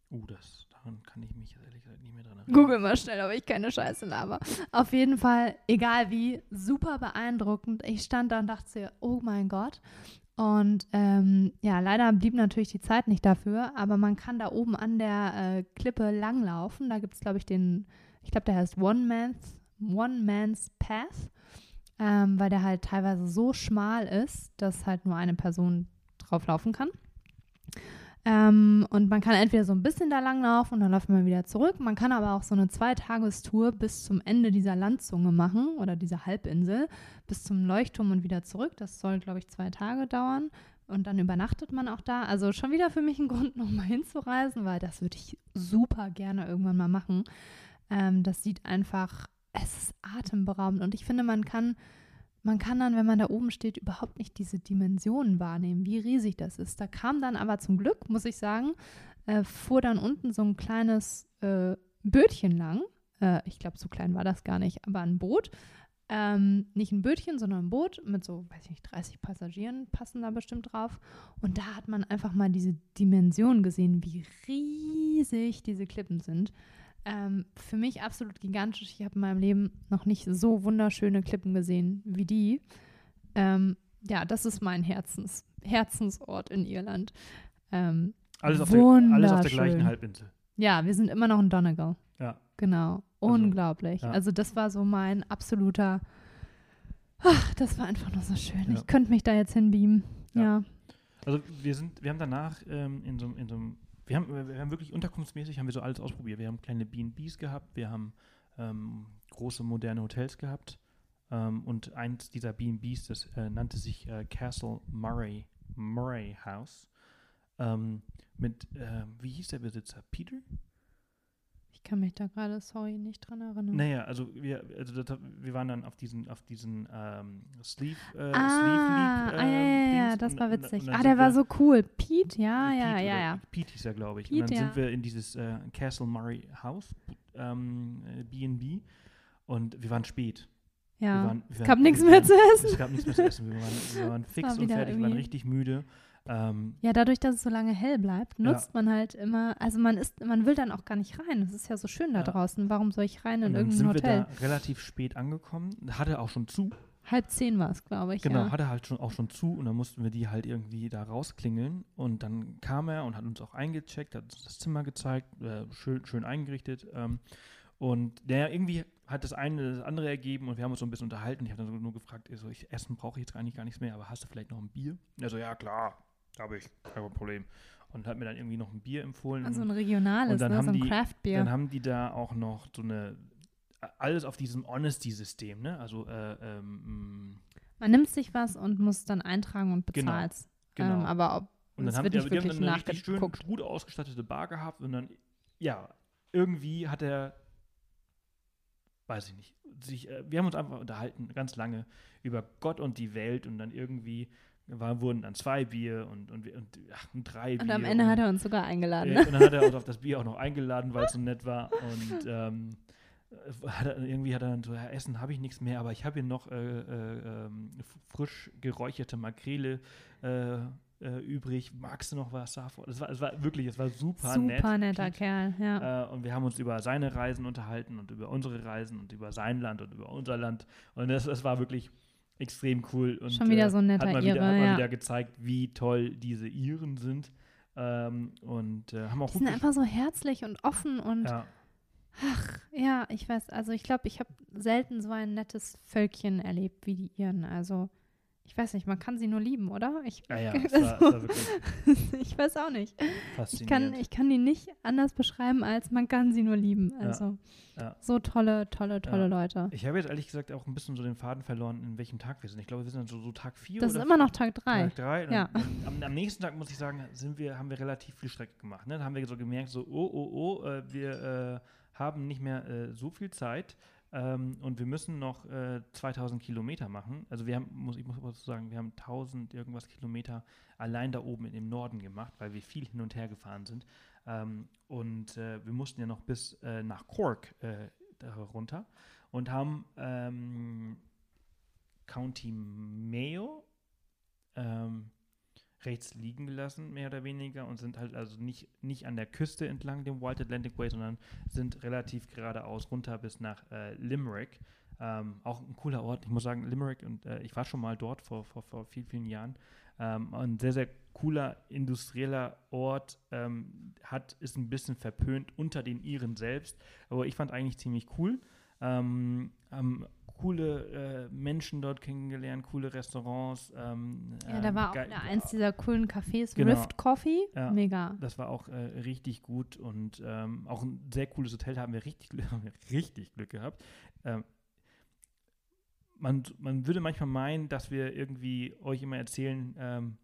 Speaker 1: Uh, das, daran kann ich mich ehrlich gesagt nicht mehr dran erinnern.
Speaker 2: Google mal schnell, ob ich keine Scheiße laber. Auf jeden Fall, egal wie, super beeindruckend. Ich stand da und dachte, oh mein Gott. Und ähm, ja, leider blieb natürlich die Zeit nicht dafür, aber man kann da oben an der äh, Klippe langlaufen. Da gibt es, glaube ich, den, ich glaube, der heißt One Man's, One Man's Path, ähm, weil der halt teilweise so schmal ist, dass halt nur eine Person drauf laufen kann. Ähm, und man kann entweder so ein bisschen da langlaufen und dann läuft man wieder zurück. Man kann aber auch so eine Zweitagestour bis zum Ende dieser Landzunge machen oder dieser Halbinsel, bis zum Leuchtturm und wieder zurück. Das soll, glaube ich, zwei Tage dauern. Und dann übernachtet man auch da. Also schon wieder für mich ein Grund, nochmal hinzureisen, weil das würde ich super gerne irgendwann mal machen. Ähm, das sieht einfach, es ist atemberaubend. Und ich finde, man kann, man kann dann, wenn man da oben steht, überhaupt nicht diese Dimensionen wahrnehmen, wie riesig das ist. Da kam dann aber zum Glück, muss ich sagen, äh, fuhr dann unten so ein kleines äh, Bötchen lang. Äh, ich glaube, so klein war das gar nicht, aber ein Boot. Ähm, nicht ein Bötchen, sondern ein Boot mit so, weiß ich nicht, 30 Passagieren passen da bestimmt drauf. Und da hat man einfach mal diese Dimension gesehen, wie riesig diese Klippen sind. Ähm, für mich absolut gigantisch. Ich habe in meinem Leben noch nicht so wunderschöne Klippen gesehen wie die. Ähm, ja, das ist mein Herzens, Herzensort in Irland. Ähm,
Speaker 1: Alles auf, der, alles auf der gleichen Halbinsel.
Speaker 2: ja, wir sind immer noch in Donegal.
Speaker 1: Ja.
Speaker 2: Genau.
Speaker 1: Also,
Speaker 2: Unglaublich.
Speaker 1: ja.
Speaker 2: Also das war so mein absoluter. Ach, das war einfach nur so schön.
Speaker 1: Ja.
Speaker 2: Ich könnte mich da jetzt hinbeamen.
Speaker 1: Ja.
Speaker 2: Ja.
Speaker 1: Also wir sind, wir haben danach ähm, in so in so einem, wir haben, wir haben wirklich unterkunftsmäßig haben wir so alles ausprobiert. Wir haben kleine B&Bs gehabt, wir haben ähm, große moderne Hotels gehabt ähm, und eins dieser B&Bs, das äh, nannte sich äh, Castle Murray Murray House ähm, mit, äh, wie hieß der Besitzer? Peter?
Speaker 2: Ich kann mich da gerade, sorry, nicht dran erinnern.
Speaker 1: Naja, also wir, also das, wir waren dann auf diesen, auf diesen ähm, Sleeve, äh,
Speaker 2: ah,
Speaker 1: Sleeve League.
Speaker 2: ah, ja, ja, ja,
Speaker 1: Dings.
Speaker 2: das
Speaker 1: Und-
Speaker 2: war
Speaker 1: und-
Speaker 2: witzig.
Speaker 1: und dann
Speaker 2: Ah, der war so cool. Pete, ja,
Speaker 1: Pete
Speaker 2: ja, ja, ja.
Speaker 1: Pete hieß er, glaube ich.
Speaker 2: Pete,
Speaker 1: und dann
Speaker 2: ja.
Speaker 1: sind wir in dieses äh, Castle Murray House, ähm, äh, B&B. und wir waren spät.
Speaker 2: Ja.
Speaker 1: Wir waren, wir
Speaker 2: es gab nichts mehr zu essen.
Speaker 1: Es gab nichts mehr zu essen. Wir waren, wir waren fix
Speaker 2: war
Speaker 1: und fertig, wir waren richtig müde. Ähm,
Speaker 2: Ja, dadurch, dass es so lange hell bleibt,
Speaker 1: Ja.
Speaker 2: nutzt man halt immer, also man ist, man will dann auch gar nicht rein. Es ist ja so schön da
Speaker 1: Ja.
Speaker 2: draußen. Warum soll ich rein in irgendein
Speaker 1: sind
Speaker 2: Hotel?
Speaker 1: wir da relativ spät angekommen. Hatte auch schon zu.
Speaker 2: Halb zehn war es, glaube ich.
Speaker 1: Genau,
Speaker 2: ja.
Speaker 1: hatte halt schon auch schon zu und dann mussten wir die halt irgendwie da rausklingeln und dann kam er und hat uns auch eingecheckt, hat uns das Zimmer gezeigt, äh, schön, schön eingerichtet ähm, und der irgendwie hat das eine das andere ergeben und wir haben uns so ein bisschen unterhalten. Ich habe dann nur gefragt, ich so, ich, Essen brauche ich jetzt eigentlich gar nichts mehr, aber hast du vielleicht noch ein Bier? Und er so, ja klar, habe ich, kein Problem. Und hat mir dann irgendwie noch ein Bier empfohlen.
Speaker 2: Also ein regionales,
Speaker 1: und dann
Speaker 2: ne?
Speaker 1: haben
Speaker 2: so ein Craft-Bier.
Speaker 1: dann haben die da auch noch so eine, alles auf diesem Honesty-System, ne? Also, äh, ähm,
Speaker 2: Man nimmt sich was und muss dann eintragen und
Speaker 1: Genau,
Speaker 2: bezahlt.
Speaker 1: genau.
Speaker 2: Ähm, aber ob,
Speaker 1: Und dann haben
Speaker 2: wird
Speaker 1: die,
Speaker 2: nicht
Speaker 1: die haben
Speaker 2: wirklich
Speaker 1: dann eine schön gut ausgestattete Bar gehabt und dann, ja, irgendwie hat er, weiß ich nicht, sich, äh, wir haben uns einfach unterhalten, ganz lange, über Gott und die Welt und dann irgendwie war, wurden dann zwei Bier und, und, und, ach, und drei
Speaker 2: Und
Speaker 1: Bier.
Speaker 2: am Ende
Speaker 1: und,
Speaker 2: hat er uns sogar eingeladen. Ne?
Speaker 1: und dann hat er uns auf das Bier auch noch eingeladen, weil es so nett war und ähm, äh, hat er, irgendwie hat er dann so, ja, Essen habe ich nichts mehr, aber ich habe hier noch äh, äh, ähm, frisch geräucherte Makrele äh, äh, übrig. Magst du noch was davon? Es war, es war wirklich, es war super, nett.
Speaker 2: Super netter. Kerl, ja.
Speaker 1: Äh, und wir haben uns über seine Reisen unterhalten und über unsere Reisen und über sein Land und über unser Land. Und das, das war wirklich extrem cool. Und,
Speaker 2: Schon wieder so ein
Speaker 1: äh,
Speaker 2: netter
Speaker 1: hat mal wieder,
Speaker 2: Ire,
Speaker 1: hat mal
Speaker 2: ja.
Speaker 1: wieder gezeigt, wie toll diese Iren sind. Ähm, und äh, haben auch
Speaker 2: Die sind einfach so herzlich und offen und
Speaker 1: ja,
Speaker 2: ach, ja, ich weiß, also ich glaube, ich habe selten so ein nettes Völkchen erlebt wie die Iren. Also, ich weiß nicht, man kann sie nur lieben, oder? Ich,
Speaker 1: ja, ja,
Speaker 2: ich,
Speaker 1: es war, es war wirklich
Speaker 2: ich weiß auch nicht. Ich kann, ich kann die nicht anders beschreiben, als man kann sie nur lieben.
Speaker 1: Ja,
Speaker 2: Also,
Speaker 1: ja.
Speaker 2: so tolle, tolle, tolle
Speaker 1: Ja.
Speaker 2: Leute.
Speaker 1: Ich habe jetzt ehrlich gesagt auch ein bisschen so den Faden verloren, in welchem Tag wir sind. Ich glaube, wir sind dann so, so Tag 4
Speaker 2: Das ist immer noch Tag drei.
Speaker 1: Tag 3.
Speaker 2: Ja.
Speaker 1: Am, am nächsten Tag, muss ich sagen, sind wir, haben wir relativ viel Strecke gemacht. Ne? Da haben wir so gemerkt, so, oh, oh, oh, äh, wir äh, haben nicht mehr äh, so viel Zeit ähm, und wir müssen noch äh, 2000 Kilometer machen. Also wir haben, muss, ich muss aber so sagen, wir haben 1000 irgendwas Kilometer allein da oben dem Norden gemacht, weil wir viel hin und her gefahren sind. Ähm, und äh, wir mussten ja noch bis äh, nach Cork äh, runter und haben ähm, County Mayo ähm, rechts liegen gelassen, mehr oder weniger, und sind halt also nicht, nicht an der Küste entlang dem Wild Atlantic Way, sondern sind relativ geradeaus runter bis nach äh, Limerick. Ähm, auch ein cooler Ort. Ich muss sagen, Limerick, und äh, ich war schon mal dort vor, vor, vor vielen, vielen Jahren. Ähm, ein sehr, sehr cooler industrieller Ort, ähm, hat, ist ein bisschen verpönt unter den Iren selbst, aber ich fand eigentlich ziemlich cool. Ähm, haben coole äh, Menschen dort kennengelernt, coole Restaurants. Ähm,
Speaker 2: Ja, da
Speaker 1: ähm,
Speaker 2: war auch eins dieser coolen Cafés,
Speaker 1: Genau.
Speaker 2: Rift Coffee.
Speaker 1: Ja.
Speaker 2: Mega.
Speaker 1: Das war auch äh, richtig gut und ähm, auch ein sehr cooles Hotel. Da haben wir richtig, Glück- haben wir richtig Glück gehabt. Ähm, man, man würde manchmal meinen, dass wir irgendwie euch immer erzählen, ähm,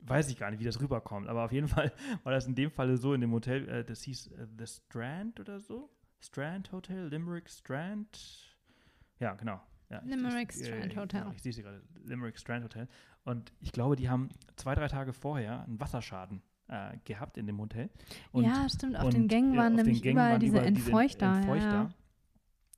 Speaker 1: weiß ich gar nicht, wie das rüberkommt, aber auf jeden Fall war das in dem Falle so in dem Hotel, äh, das hieß äh, The Strand oder so. Strand Hotel, Limerick Strand. Ja, genau. Ja, ich-
Speaker 2: Limerick
Speaker 1: ich,
Speaker 2: Strand
Speaker 1: genau,
Speaker 2: Hotel.
Speaker 1: ich sehe sie gerade, Limerick Strand Hotel. Und ich glaube, die haben zwei, drei Tage vorher einen Wasserschaden äh, gehabt in dem Hotel. Und,
Speaker 2: ja, stimmt. Auf
Speaker 1: und,
Speaker 2: den Gängen
Speaker 1: äh,
Speaker 2: waren
Speaker 1: den
Speaker 2: nämlich
Speaker 1: Gängen
Speaker 2: überall
Speaker 1: waren
Speaker 2: diese Entfeuchter. Ja,
Speaker 1: Entfeuchter.
Speaker 2: ja.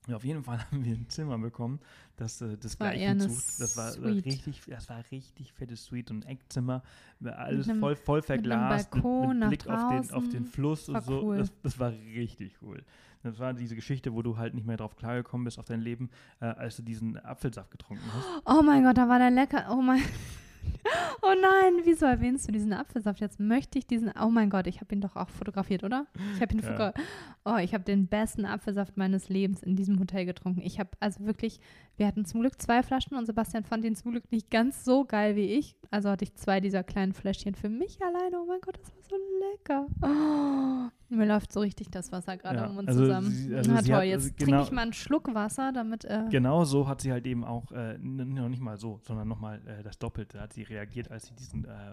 Speaker 1: Ja, auf jeden Fall haben wir ein Zimmer bekommen, das äh, das
Speaker 2: war
Speaker 1: gleiche Zust- Das war äh,
Speaker 2: Suite.
Speaker 1: richtig, das war richtig fettes Suite und ein Eckzimmer, äh, alles
Speaker 2: einem-
Speaker 1: voll, voll
Speaker 2: einem
Speaker 1: verglast,
Speaker 2: Balkon nach
Speaker 1: Blick auf den, auf den. Fluss und
Speaker 2: War
Speaker 1: so.
Speaker 2: cool.
Speaker 1: Das, das war richtig cool. Das war diese Geschichte, wo du halt nicht mehr drauf klargekommen bist auf dein Leben, äh, als du diesen Apfelsaft getrunken hast.
Speaker 2: Oh mein Gott, da war der lecker. Oh mein. Oh nein, wieso erwähnst du diesen Apfelsaft? Jetzt möchte ich diesen. Oh mein Gott, ich habe ihn doch auch fotografiert, oder? Ich habe ihn
Speaker 1: Ja.
Speaker 2: Oh, ich habe den besten Apfelsaft meines Lebens in diesem Hotel getrunken. Ich habe also wirklich, wir hatten zum Glück zwei Flaschen und Sebastian fand den zum Glück nicht ganz so geil wie ich. Also hatte ich zwei dieser kleinen Fläschchen für mich alleine. Oh mein Gott, das war so lecker. Oh, mir läuft so richtig das Wasser gerade
Speaker 1: Ja,
Speaker 2: um uns
Speaker 1: also
Speaker 2: zusammen.
Speaker 1: sie- also
Speaker 2: Na toll,
Speaker 1: hat-
Speaker 2: jetzt
Speaker 1: also
Speaker 2: trinke
Speaker 1: genau-
Speaker 2: ich mal einen Schluck Wasser, damit. Äh,
Speaker 1: Genau so hat sie halt eben auch, äh, noch nicht mal so, sondern nochmal äh, das Doppelte hat sie reagiert, als sie diesen äh, äh,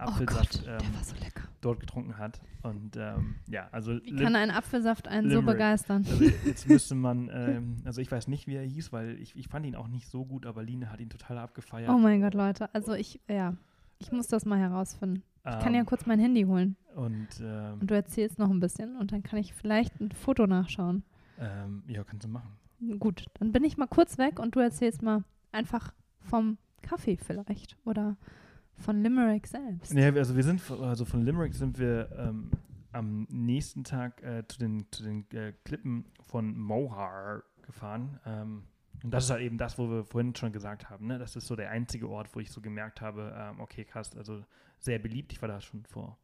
Speaker 2: oh
Speaker 1: Apfelsaft
Speaker 2: Gott, der
Speaker 1: ähm,
Speaker 2: so
Speaker 1: dort getrunken hat. Und ähm, ja, also
Speaker 2: Wie kann ein Apfelsaft einen so
Speaker 1: Limerick.
Speaker 2: begeistern?
Speaker 1: Also jetzt müsste man, ähm, also ich weiß nicht, wie er hieß, weil ich, ich fand ihn auch nicht so gut, aber Line hat ihn total abgefeiert.
Speaker 2: Oh mein Gott, Leute. Also ich, ja, ich muss das mal herausfinden. Ich kann ja
Speaker 1: Ähm,
Speaker 2: kurz mein Handy holen
Speaker 1: Und ähm,
Speaker 2: und du erzählst noch ein bisschen und dann kann ich vielleicht ein Foto nachschauen.
Speaker 1: ähm, ja, kannst du machen.
Speaker 2: gut, dann bin ich mal kurz weg und du erzählst mal einfach vom Kaffee vielleicht oder von Limerick selbst.
Speaker 1: Nee, also wir sind, also von Limerick sind wir ähm, am nächsten Tag äh, zu den, zu den äh, Klippen von Mohar gefahren. Und das ist halt eben das, wo wir vorhin schon gesagt haben. Ne? Das ist so der einzige Ort, wo ich so gemerkt habe, ähm, okay, krass, also sehr beliebt. Ich war da schon vor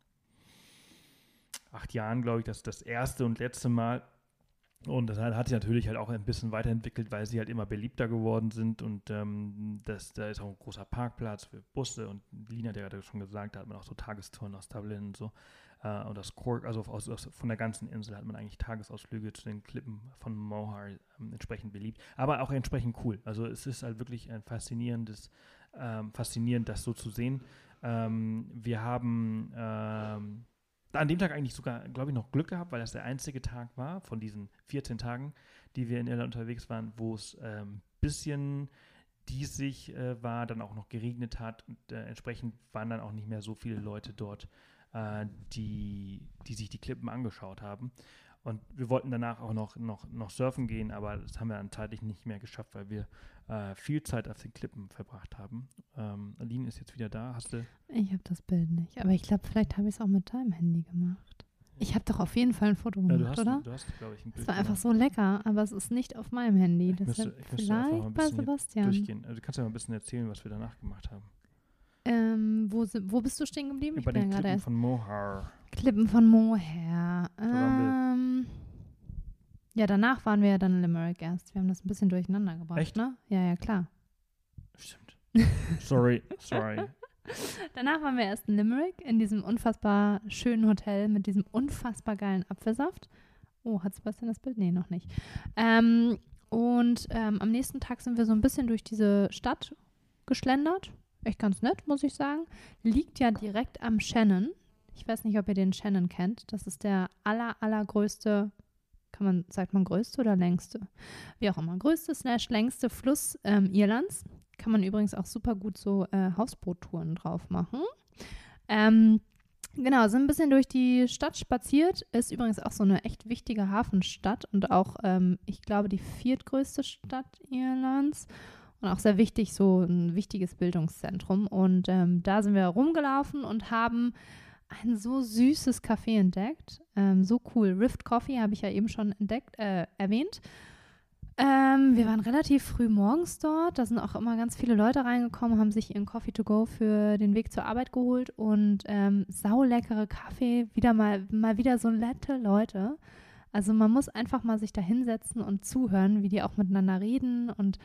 Speaker 1: acht Jahren, glaube ich, das das erste und letzte Mal. Und das hat sich natürlich halt auch ein bisschen weiterentwickelt, weil sie halt immer beliebter geworden sind. Und ähm, das, da ist auch ein großer Parkplatz für Busse. Und Lina, der gerade schon gesagt hat, man auch so Tagestouren aus Dublin und so. Äh, und das Cork, also aus, aus, von der ganzen Insel hat man eigentlich Tagesausflüge zu den Klippen von Mohar ähm, entsprechend beliebt. Aber auch entsprechend cool. Also es ist halt wirklich ein faszinierendes, ähm, faszinierend, das so zu sehen. Ähm, wir haben ähm, an dem Tag eigentlich sogar, glaube ich, noch Glück gehabt, weil das der einzige Tag war von diesen 14 Tagen, die wir in Irland unterwegs waren, wo es ein ähm, bisschen diesig äh, war, dann auch noch geregnet hat und äh, entsprechend waren dann auch nicht mehr so viele Leute dort, äh, die, die sich die Klippen angeschaut haben. Und wir wollten danach auch noch, noch, noch surfen gehen, aber das haben wir dann zeitlich nicht mehr geschafft, weil wir äh, viel Zeit auf den Klippen verbracht haben. Ähm, Aline ist jetzt wieder da. Hast du?
Speaker 2: Ich habe das Bild nicht, aber ich glaube, vielleicht habe ich es auch mit deinem Handy gemacht. Ich habe doch auf jeden Fall ein Foto gemacht,
Speaker 1: ja, du hast,
Speaker 2: oder?
Speaker 1: Du hast, glaube ich, ein Bild
Speaker 2: Es war einfach so lecker, aber es ist nicht auf meinem Handy.
Speaker 1: Ich müsste,
Speaker 2: Deshalb
Speaker 1: ich müsste
Speaker 2: vielleicht bei Sebastian.
Speaker 1: durchgehen. Also du kannst ja mal ein bisschen erzählen, was wir danach gemacht haben.
Speaker 2: Ähm, wo, wo bist du stehen geblieben? Ich
Speaker 1: Bei
Speaker 2: bin
Speaker 1: den Klippen
Speaker 2: erst.
Speaker 1: von Mohar.
Speaker 2: Klippen von Moher.
Speaker 1: waren
Speaker 2: Ähm, ja, danach waren wir ja dann in Limerick erst. Wir haben das ein bisschen durcheinander gebracht,
Speaker 1: Echt?
Speaker 2: ne? Ja, ja, klar.
Speaker 1: Stimmt. sorry, sorry.
Speaker 2: Danach waren wir erst in Limerick, in diesem unfassbar schönen Hotel mit diesem unfassbar geilen Apfelsaft. Oh, hat Sebastian das Bild? Nee, noch nicht. Ähm, und ähm, am nächsten Tag sind wir so ein bisschen durch diese Stadt geschlendert. Echt ganz nett, muss ich sagen. Liegt ja direkt am Shannon. Ich weiß nicht, ob ihr den Shannon kennt. Das ist der aller, allergrößte, kann man, sagt man größte oder längste? Wie auch immer, größte slash längste Fluss ähm, Irlands. Kann man übrigens auch super gut so äh, Hausboottouren drauf machen. Ähm, genau, sind ein bisschen durch die Stadt spaziert. Ist übrigens auch so eine echt wichtige Hafenstadt und auch, ähm, ich glaube, die viertgrößte Stadt Irlands. Und auch sehr wichtig, so ein wichtiges Bildungszentrum. Und ähm, da sind wir rumgelaufen und haben ein so süßes Café entdeckt. Ähm, so cool. Rift Coffee habe ich ja eben schon entdeckt, äh, erwähnt. Ähm, wir waren relativ früh morgens dort. Da sind auch immer ganz viele Leute reingekommen, haben sich ihren Coffee to go für den Weg zur Arbeit geholt und ähm, sauleckere Kaffee. Wieder mal, mal wieder so nette Leute. Also man muss einfach mal sich da hinsetzen und zuhören, wie die auch miteinander reden und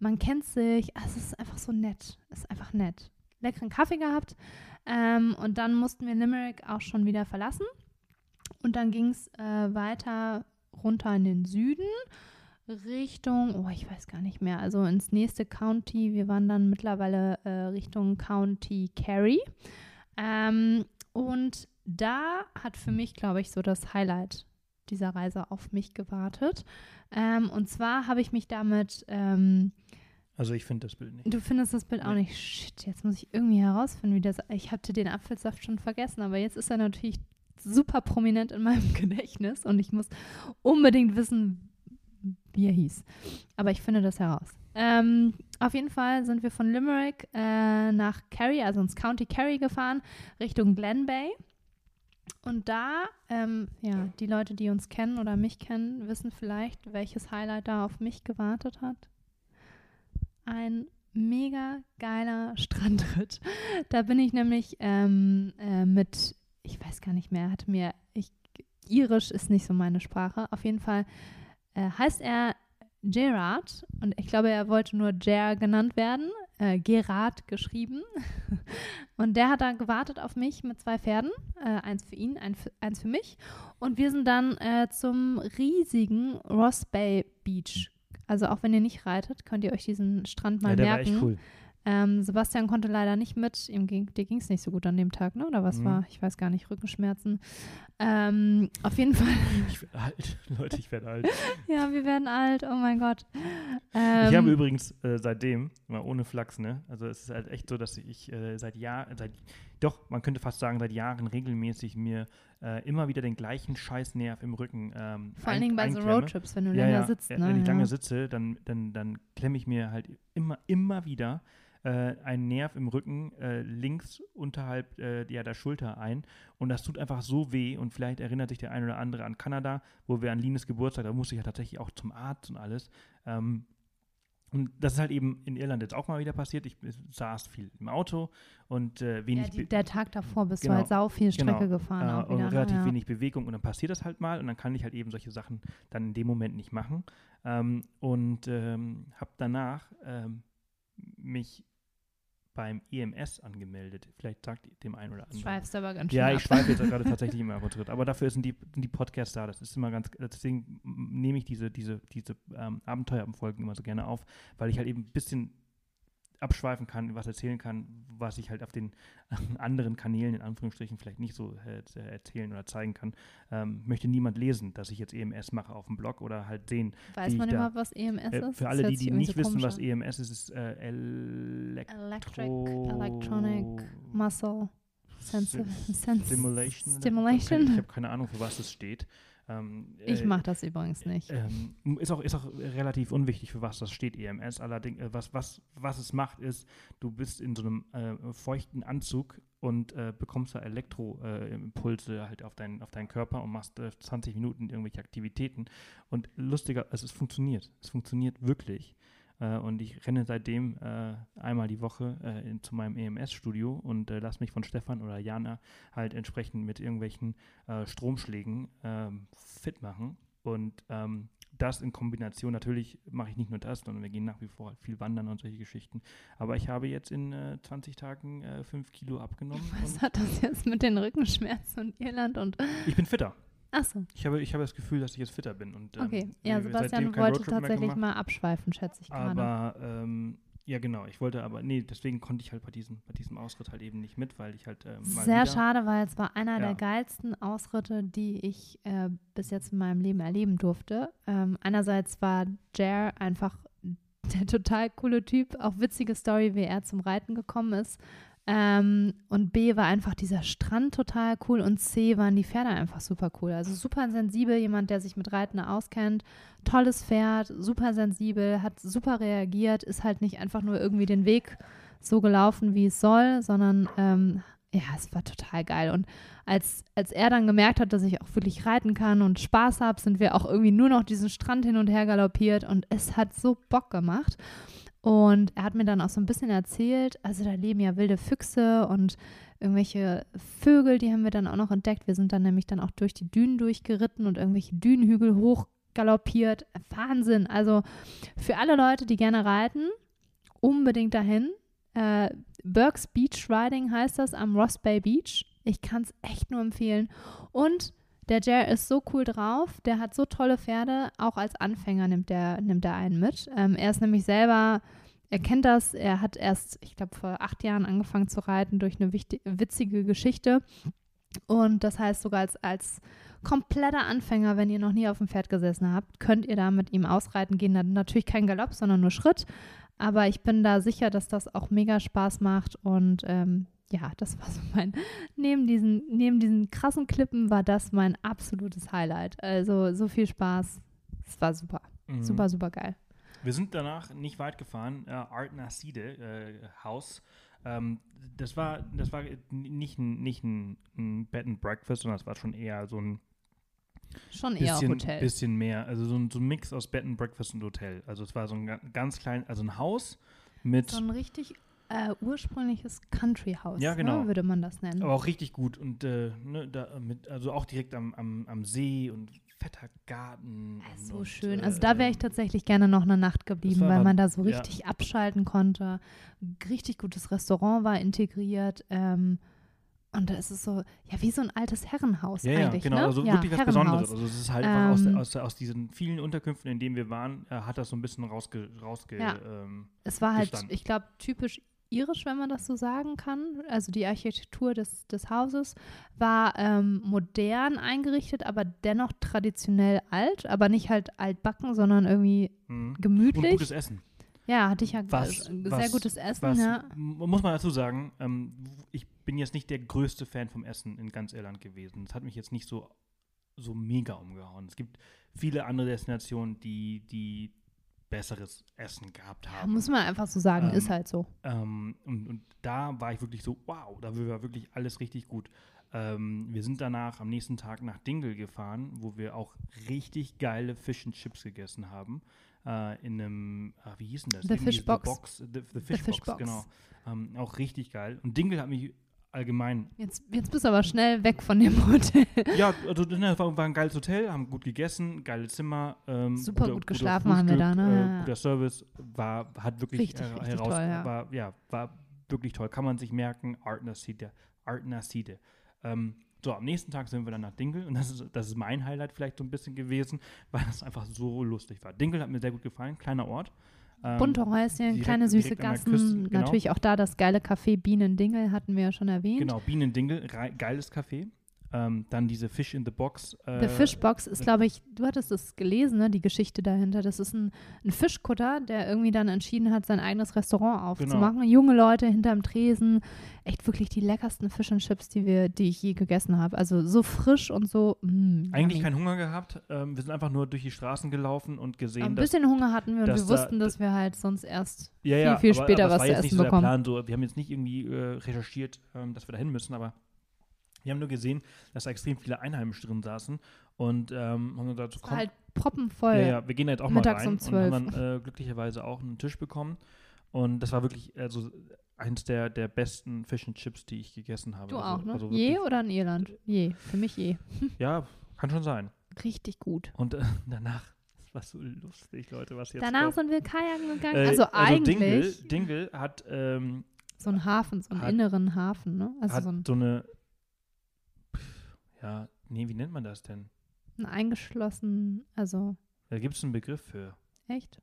Speaker 2: man kennt sich. Also es ist einfach so nett. Es ist einfach nett. Leckeren Kaffee gehabt. Ähm, und dann mussten wir Limerick auch schon wieder verlassen. Und dann ging es äh, weiter runter in den Süden. Richtung, oh, ich weiß gar nicht mehr, also ins nächste County. Wir waren dann mittlerweile äh, Richtung County Kerry. Ähm, und da hat für mich, glaube ich, so das Highlight dieser Reise auf mich gewartet. Ähm, und zwar habe ich mich damit, ähm,
Speaker 1: Also ich finde das Bild nicht.
Speaker 2: du findest das Bild auch nicht, shit, jetzt muss ich irgendwie herausfinden, wie das, ich hatte den Apfelsaft schon vergessen, aber jetzt ist er natürlich super prominent in meinem Gedächtnis und ich muss unbedingt wissen, wie er hieß. Aber ich finde das heraus. Ähm, auf jeden Fall sind wir von Limerick äh, nach Kerry, also ins County Kerry gefahren, Richtung Glen Bay. Und da, ähm, ja, die Leute, die uns kennen oder mich kennen, wissen vielleicht, welches Highlight da auf mich gewartet hat. Ein mega geiler Strandritt. Da bin ich nämlich ähm, äh, mit, ich weiß gar nicht mehr, hatte mir, ich, Irisch ist nicht so meine Sprache. Auf jeden Fall äh, heißt er Gerard und ich glaube, er wollte nur Ger genannt werden. Äh, Gerard geschrieben. und der hat da gewartet auf mich mit zwei Pferden. Äh, eins für ihn, ein eins für mich. Und wir sind dann äh, zum riesigen Ross Bay Beach. Also auch wenn ihr nicht reitet, könnt ihr euch diesen Strand mal
Speaker 1: ja, der
Speaker 2: merken.
Speaker 1: war echt cool.
Speaker 2: Ähm, Sebastian konnte leider nicht mit. Ihm ging, dir ging es nicht so gut an dem Tag, ne? Oder was
Speaker 1: Mhm.
Speaker 2: war? Ich weiß gar nicht, Rückenschmerzen. Ähm, auf jeden Fall,
Speaker 1: Ich werde alt. Leute, ich werde alt.
Speaker 2: ja, wir werden alt, oh mein Gott. Ähm,
Speaker 1: ich habe übrigens äh, seitdem, mal ohne Flachs, ne? Also es ist halt echt so, dass ich äh, seit Jahr, seit doch, man könnte fast sagen, seit Jahren regelmäßig mir äh, immer wieder den gleichen Scheißnerv im Rücken. Ähm,
Speaker 2: Vor allen Dingen bei so. Roadtrips, wenn du
Speaker 1: ja,
Speaker 2: länger
Speaker 1: ja,
Speaker 2: sitzt. Ne?
Speaker 1: Wenn ich lange sitze, dann, dann, dann klemme ich mir halt immer, immer wieder äh, einen Nerv im Rücken äh, links unterhalb äh, ja, der Schulter ein. Und das tut einfach so weh. Und vielleicht erinnert sich der ein oder andere an Kanada, wo wir an Lines Geburtstag, da musste ich ja tatsächlich auch zum Arzt und alles. Ähm, und das ist halt eben in Irland jetzt auch mal wieder passiert. Ich saß viel im Auto und äh,
Speaker 2: ja,
Speaker 1: wenig
Speaker 2: die,
Speaker 1: Be-
Speaker 2: der Tag davor bist
Speaker 1: Genau,
Speaker 2: du halt sau viel Strecke
Speaker 1: genau,
Speaker 2: gefahren.
Speaker 1: äh,
Speaker 2: auch
Speaker 1: und
Speaker 2: wieder, ne?
Speaker 1: relativ
Speaker 2: ja.
Speaker 1: wenig Bewegung und dann passiert das halt mal und dann kann ich halt eben solche Sachen dann in dem Moment nicht machen. Ähm, und ähm, habe danach ähm, mich beim EMS angemeldet. Vielleicht sagt dem einen oder anderen.
Speaker 2: Schweifst aber ganz schön
Speaker 1: Ja, ich schweife jetzt gerade tatsächlich immer ab und zu. Aber dafür sind die, sind die Podcasts da. Das ist immer ganz, deswegen nehme ich diese, diese, diese ähm, Abenteuerfolgen immer so gerne auf, weil ich halt eben ein bisschen abschweifen kann, was erzählen kann, was ich halt auf den anderen Kanälen in Anführungsstrichen vielleicht nicht so äh, erzählen oder zeigen kann. Ähm, möchte niemand lesen, dass ich jetzt EMS mache auf dem Blog oder halt sehen.
Speaker 2: Weiß man immer, was EMS
Speaker 1: Äh,
Speaker 2: ist?
Speaker 1: für alle, die, die nicht
Speaker 2: so
Speaker 1: wissen, was. EMS ist, ist äh, Elektro
Speaker 2: Electric, Electronic Muscle Sensi
Speaker 1: Sim-
Speaker 2: Sens
Speaker 1: Stimulation.
Speaker 2: Stimulation.
Speaker 1: Ich habe keine Ahnung, für was es steht. Ähm,
Speaker 2: Ich
Speaker 1: äh,
Speaker 2: mache das übrigens nicht.
Speaker 1: Ähm, ist, auch, ist auch relativ unwichtig, für was das steht, EMS. Allerdings, äh, was, was, was es macht, ist, du bist in so einem äh, feuchten Anzug und äh, bekommst da Elektroimpulse halt auf, dein, auf deinen Körper und machst äh, 20 Minuten irgendwelche Aktivitäten. Und lustiger, also es funktioniert. Es funktioniert wirklich. Äh, und ich renne seitdem äh, einmal die Woche äh, in, zu meinem EMS-Studio und äh, lasse mich von Stefan oder Jana halt entsprechend mit irgendwelchen äh, Stromschlägen ähm, fit machen. Und ähm, das in Kombination, natürlich mache ich nicht nur das, sondern wir gehen nach wie vor halt viel wandern und solche Geschichten. Aber ich habe jetzt in äh, 20 Tagen äh, 5 Kilo abgenommen.
Speaker 2: Was hat das jetzt mit den Rückenschmerzen und Irland und
Speaker 1: ich bin fitter.
Speaker 2: Achso,
Speaker 1: Ich habe, ich habe das Gefühl, dass ich jetzt fitter bin. Und, ähm,
Speaker 2: okay. Ja,
Speaker 1: seitdem
Speaker 2: Sebastian wollte tatsächlich mal abschweifen, schätze ich gerade.
Speaker 1: Aber ähm, ja, genau. Ich wollte aber, nee, deswegen konnte ich halt bei diesem, bei diesem Ausritt halt eben nicht mit, weil ich halt ähm,
Speaker 2: Sehr schade, weil es war einer
Speaker 1: Ja.
Speaker 2: der geilsten Ausritte, die ich äh, bis jetzt in meinem Leben erleben durfte. Ähm, einerseits war Jer einfach der total coole Typ, auch witzige Story, wie er zum Reiten gekommen ist. Ähm, und B war einfach dieser Strand total cool und C waren die Pferde einfach super cool. Also super sensibel, jemand, der sich mit Reiten auskennt. Tolles Pferd, super sensibel, hat super reagiert, ist halt nicht einfach nur irgendwie den Weg so gelaufen, wie es soll, sondern ähm, ja, es war total geil. Und als, als er dann gemerkt hat, dass ich auch wirklich reiten kann und Spaß habe, sind wir auch irgendwie nur noch diesen Strand hin und her galoppiert und es hat so Bock gemacht. Und er hat mir dann auch so ein bisschen erzählt, also da leben ja wilde Füchse und irgendwelche Vögel, die haben wir dann auch noch entdeckt. Wir sind dann nämlich dann auch durch die Dünen durchgeritten und irgendwelche Dünenhügel hochgaloppiert. Wahnsinn. Also für alle Leute, die gerne reiten, unbedingt dahin. Äh, Burke's Beach Riding heißt das am Ross Bay Beach. Ich kann es echt nur empfehlen. Und der Jer ist so cool drauf, der hat so tolle Pferde, auch als Anfänger nimmt der, nimmt er einen mit. Ähm, er ist nämlich selber, er kennt das, er hat erst, ich glaube, vor acht Jahren angefangen zu reiten durch eine witzige Geschichte. Und das heißt sogar als, als kompletter Anfänger, wenn ihr noch nie auf dem Pferd gesessen habt, könnt ihr da mit ihm ausreiten gehen. Dann natürlich kein Galopp, sondern nur Schritt. Aber ich bin da sicher, dass das auch mega Spaß macht und ähm, ja, das war so mein, neben diesen, neben diesen krassen Klippen war das mein absolutes Highlight. Also so viel Spaß. Es war super.
Speaker 1: Mhm.
Speaker 2: Super, super geil.
Speaker 1: Wir sind danach nicht weit gefahren, äh, Art Naside äh, Haus. Ähm, das war, das war nicht ein, nicht ein, ein Bed and Breakfast, sondern das war schon eher so ein
Speaker 2: Schon eher
Speaker 1: bisschen,
Speaker 2: Hotel.
Speaker 1: bisschen mehr, also so ein, so ein Mix aus Bed and Breakfast und Hotel. Also es war so ein ga- ganz klein, also ein Haus mit,
Speaker 2: So ein richtig äh, ursprüngliches Country-Haus,
Speaker 1: Ja, genau.
Speaker 2: ne, würde man das nennen.
Speaker 1: aber auch richtig gut und äh, ne, da mit, also auch direkt am, am, am See und fetter Garten.
Speaker 2: Äh,
Speaker 1: und,
Speaker 2: So
Speaker 1: und,
Speaker 2: schön.
Speaker 1: äh,
Speaker 2: Also da wäre ich
Speaker 1: ähm,
Speaker 2: tatsächlich gerne noch eine Nacht geblieben, weil man da so
Speaker 1: ja.
Speaker 2: richtig abschalten konnte. Richtig gutes Restaurant war integriert. Ähm, und da ist es so, ja, wie so ein altes Herrenhaus
Speaker 1: Ja, ja,
Speaker 2: eigentlich,
Speaker 1: genau,
Speaker 2: ne?
Speaker 1: also
Speaker 2: ja,
Speaker 1: wirklich was
Speaker 2: Herrenhaus.
Speaker 1: Besonderes. Also es ist halt einfach aus,
Speaker 2: Ähm,
Speaker 1: aus, aus diesen vielen Unterkünften, in denen wir waren, äh, hat das so ein bisschen rausge, rausge
Speaker 2: Ja.
Speaker 1: ähm,
Speaker 2: Es war halt,
Speaker 1: gestanden.
Speaker 2: ich glaube, typisch irisch, wenn man das so sagen kann. Also die Architektur des, des Hauses war ähm, modern eingerichtet, aber dennoch traditionell alt, aber nicht halt altbacken, sondern irgendwie
Speaker 1: mhm. und
Speaker 2: gemütlich.
Speaker 1: gutes Essen.
Speaker 2: Ja, hatte ich ja
Speaker 1: Was-
Speaker 2: sehr
Speaker 1: was-
Speaker 2: gutes Essen,
Speaker 1: Was,
Speaker 2: ja.
Speaker 1: muss man dazu sagen, ähm, ich bin jetzt nicht der größte Fan vom Essen in ganz Irland gewesen. Das hat mich jetzt nicht so, so mega umgehauen. Es gibt viele andere Destinationen, die, die besseres Essen gehabt
Speaker 2: ja.
Speaker 1: haben.
Speaker 2: Muss man einfach so sagen,
Speaker 1: Ähm,
Speaker 2: ist halt so.
Speaker 1: Ähm, und, und da war ich wirklich so, wow, da war wirklich alles richtig gut. Ähm, wir sind danach am nächsten Tag nach Dingle gefahren, wo wir auch richtig geile Fish and Chips gegessen haben. Äh, in einem, ah, wie hieß denn das?
Speaker 2: The
Speaker 1: Irgendwie
Speaker 2: Fish Box.
Speaker 1: Box, the, the Fish,
Speaker 2: Fish
Speaker 1: Box,
Speaker 2: Box.
Speaker 1: genau. Ähm, auch richtig geil. Und Dingle hat mich allgemein,
Speaker 2: Jetzt, jetzt bist du aber schnell weg von dem Hotel.
Speaker 1: ja, also das war, war ein geiles Hotel, haben gut gegessen, geile Zimmer. Ähm,
Speaker 2: Super
Speaker 1: guter-
Speaker 2: gut geschlafen haben wir da,
Speaker 1: Frühstück,
Speaker 2: ne?
Speaker 1: Äh, guter Service, war, hat wirklich
Speaker 2: Richtig,
Speaker 1: äh,
Speaker 2: richtig
Speaker 1: heraus,
Speaker 2: toll, ja.
Speaker 1: War, ja, war wirklich toll. Kann man sich merken, Art Naside. Art Naside. Ähm, so, am nächsten Tag sind wir dann nach Dingle und das ist, das ist mein Highlight vielleicht so ein bisschen gewesen, weil das einfach so lustig war. Dingle hat mir sehr gut gefallen, kleiner Ort. Ähm,
Speaker 2: Bunte Häuschen,
Speaker 1: direkt-
Speaker 2: kleine süße Gassen.
Speaker 1: Küste, genau.
Speaker 2: Natürlich auch da das geile Café Bienendingel hatten wir ja schon erwähnt.
Speaker 1: Genau, Bienen Dingle, rei- geiles Café. Ähm, dann diese Fish in the Box. Äh,
Speaker 2: The Fishbox ist, glaube ich, du hattest es gelesen, ne, die Geschichte dahinter. Das ist ein, ein Fischkutter, der irgendwie dann entschieden hat, sein eigenes Restaurant aufzumachen. Junge Leute hinterm Tresen. Echt wirklich die leckersten Fish and Chips, die, wir, die ich je gegessen habe. Also so frisch und so. Mm,
Speaker 1: Eigentlich
Speaker 2: yummy.
Speaker 1: keinen Hunger gehabt. Ähm, wir sind einfach nur durch die Straßen gelaufen und gesehen,
Speaker 2: Ein
Speaker 1: dass
Speaker 2: bisschen Hunger hatten wir und wir
Speaker 1: da-
Speaker 2: wussten, dass wir halt sonst erst
Speaker 1: Ja,
Speaker 2: viel,
Speaker 1: ja,
Speaker 2: viel
Speaker 1: aber,
Speaker 2: später
Speaker 1: aber
Speaker 2: was zu essen
Speaker 1: so
Speaker 2: bekommen.
Speaker 1: Plan, so, wir haben jetzt nicht irgendwie äh, recherchiert, ähm, dass wir da hin müssen, aber wir haben nur gesehen, dass da extrem viele Einheimische drin saßen und ähm, haben gesagt, so,
Speaker 2: Es war
Speaker 1: komm,
Speaker 2: halt proppenvoll.
Speaker 1: ja, ja, wir gehen jetzt auch
Speaker 2: Mittags
Speaker 1: mal rein
Speaker 2: um 12.
Speaker 1: und haben dann äh, glücklicherweise auch einen Tisch bekommen und das war wirklich also eins der, der besten Fish and Chips, die ich gegessen habe.
Speaker 2: Du
Speaker 1: also,
Speaker 2: auch, ne?
Speaker 1: Also
Speaker 2: je oder in Irland? Je. Für mich je.
Speaker 1: Ja, kann schon sein.
Speaker 2: Richtig gut.
Speaker 1: Und äh, danach, das war so lustig, Leute, was jetzt
Speaker 2: Danach
Speaker 1: kommt.
Speaker 2: sind wir Kajaken gegangen.
Speaker 1: Äh,
Speaker 2: also, eigentlich
Speaker 1: Dingle, Dingle hat ähm,
Speaker 2: so ein Hafen, so einen
Speaker 1: hat-
Speaker 2: inneren Hafen, ne? Also
Speaker 1: hat
Speaker 2: so ein,
Speaker 1: so eine, ja, nee, wie nennt man das denn?
Speaker 2: ein eingeschlossen, also
Speaker 1: Da gibt es einen Begriff für.
Speaker 2: echt?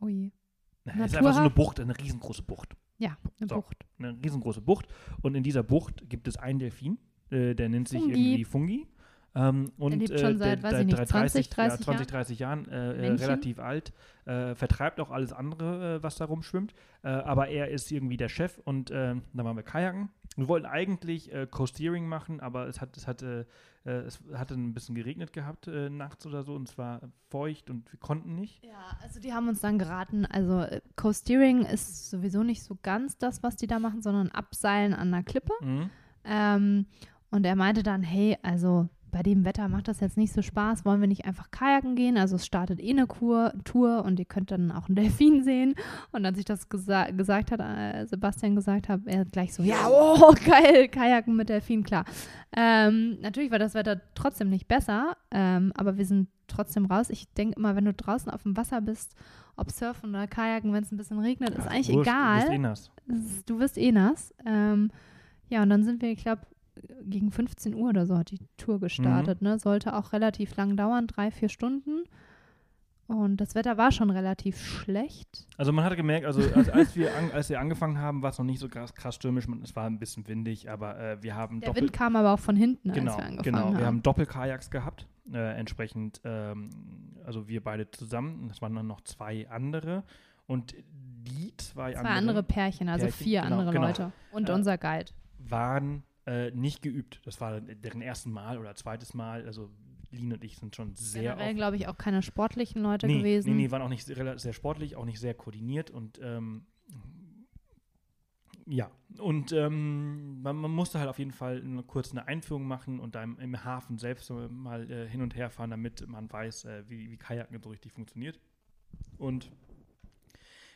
Speaker 2: Oh je.
Speaker 1: Na, ist einfach so eine? Bucht, eine riesengroße Bucht.
Speaker 2: Ja, eine
Speaker 1: So.
Speaker 2: Bucht.
Speaker 1: Eine riesengroße Bucht. Und in dieser Bucht gibt es einen Delfin, äh, der nennt sich
Speaker 2: Fungi.
Speaker 1: irgendwie Fungi. Ähm, und
Speaker 2: lebt
Speaker 1: äh,
Speaker 2: schon seit, weiß ich nicht, 20, 30
Speaker 1: ja, 20, 30 Jahren, äh, äh,
Speaker 2: Männchen.
Speaker 1: relativ alt, äh, vertreibt auch alles andere, äh, was da rumschwimmt. Äh, aber er ist irgendwie der Chef und äh, dann waren wir Kajaken. Wir wollten eigentlich äh, Coasteering machen, aber es hat, es hatte, äh, es hatte ein bisschen geregnet gehabt äh, nachts oder so und es war feucht und wir konnten nicht.
Speaker 2: Ja, also die haben uns dann geraten, also äh, Co-Steering ist sowieso nicht so ganz das, was die da machen, sondern Abseilen an einer Klippe.
Speaker 1: Mhm.
Speaker 2: Ähm, und er meinte dann, hey, also bei dem Wetter macht das jetzt nicht so Spaß, wollen wir nicht einfach kajaken gehen? Also es startet eh eine Kur Tour und ihr könnt dann auch einen Delfin sehen. Und als ich das gesa gesagt hat, äh, Sebastian gesagt hat, er gleich so, ja, oh, geil, kajaken mit Delfin, klar. Ähm, natürlich war das Wetter trotzdem nicht besser, ähm, aber wir sind trotzdem raus. Ich denke immer, wenn du draußen auf dem Wasser bist, ob surfen oder kajaken, wenn es ein bisschen regnet, ist
Speaker 1: Ach,
Speaker 2: eigentlich
Speaker 1: wurscht,
Speaker 2: egal.
Speaker 1: Du bist eh nass.
Speaker 2: Ist- Du wirst eh nass. Ähm, ja, und dann sind wir, ich glaube, gegen 15 Uhr oder so hat die Tour
Speaker 1: Mhm.
Speaker 2: gestartet. Ne? Sollte auch relativ lang dauern, drei, vier Stunden. Und das Wetter war schon relativ schlecht.
Speaker 1: Also man hatte gemerkt, also als, als, wir, an, als wir angefangen haben, war es noch nicht so krass, krass stürmisch, man, es war ein bisschen windig, aber äh, wir haben
Speaker 2: Der
Speaker 1: doppelt,
Speaker 2: Wind kam aber auch von hinten,
Speaker 1: genau,
Speaker 2: als wir angefangen
Speaker 1: genau,
Speaker 2: haben.
Speaker 1: wir haben Doppelkajaks gehabt, äh, entsprechend, ähm, also wir beide zusammen, das waren dann noch zwei andere und die zwei,
Speaker 2: Zwei andere Pärchen, also
Speaker 1: Pärchen,
Speaker 2: vier
Speaker 1: genau,
Speaker 2: andere
Speaker 1: genau.
Speaker 2: Leute. Und
Speaker 1: Äh,
Speaker 2: unser Guide.
Speaker 1: waren äh, nicht geübt. Das war deren erstes Mal oder zweites Mal, also Lin und ich sind schon sehr
Speaker 2: Generell, glaube ich, auch keine sportlichen Leute
Speaker 1: nee,
Speaker 2: gewesen.
Speaker 1: Nee, nee, waren auch nicht sehr, sehr sportlich, auch nicht sehr koordiniert und ähm, ja, und ähm, man, man musste halt auf jeden Fall eine, kurz eine Einführung machen und da im, im Hafen selbst mal äh, hin und her fahren, damit man weiß, äh, wie, wie Kajaken so richtig funktioniert. Und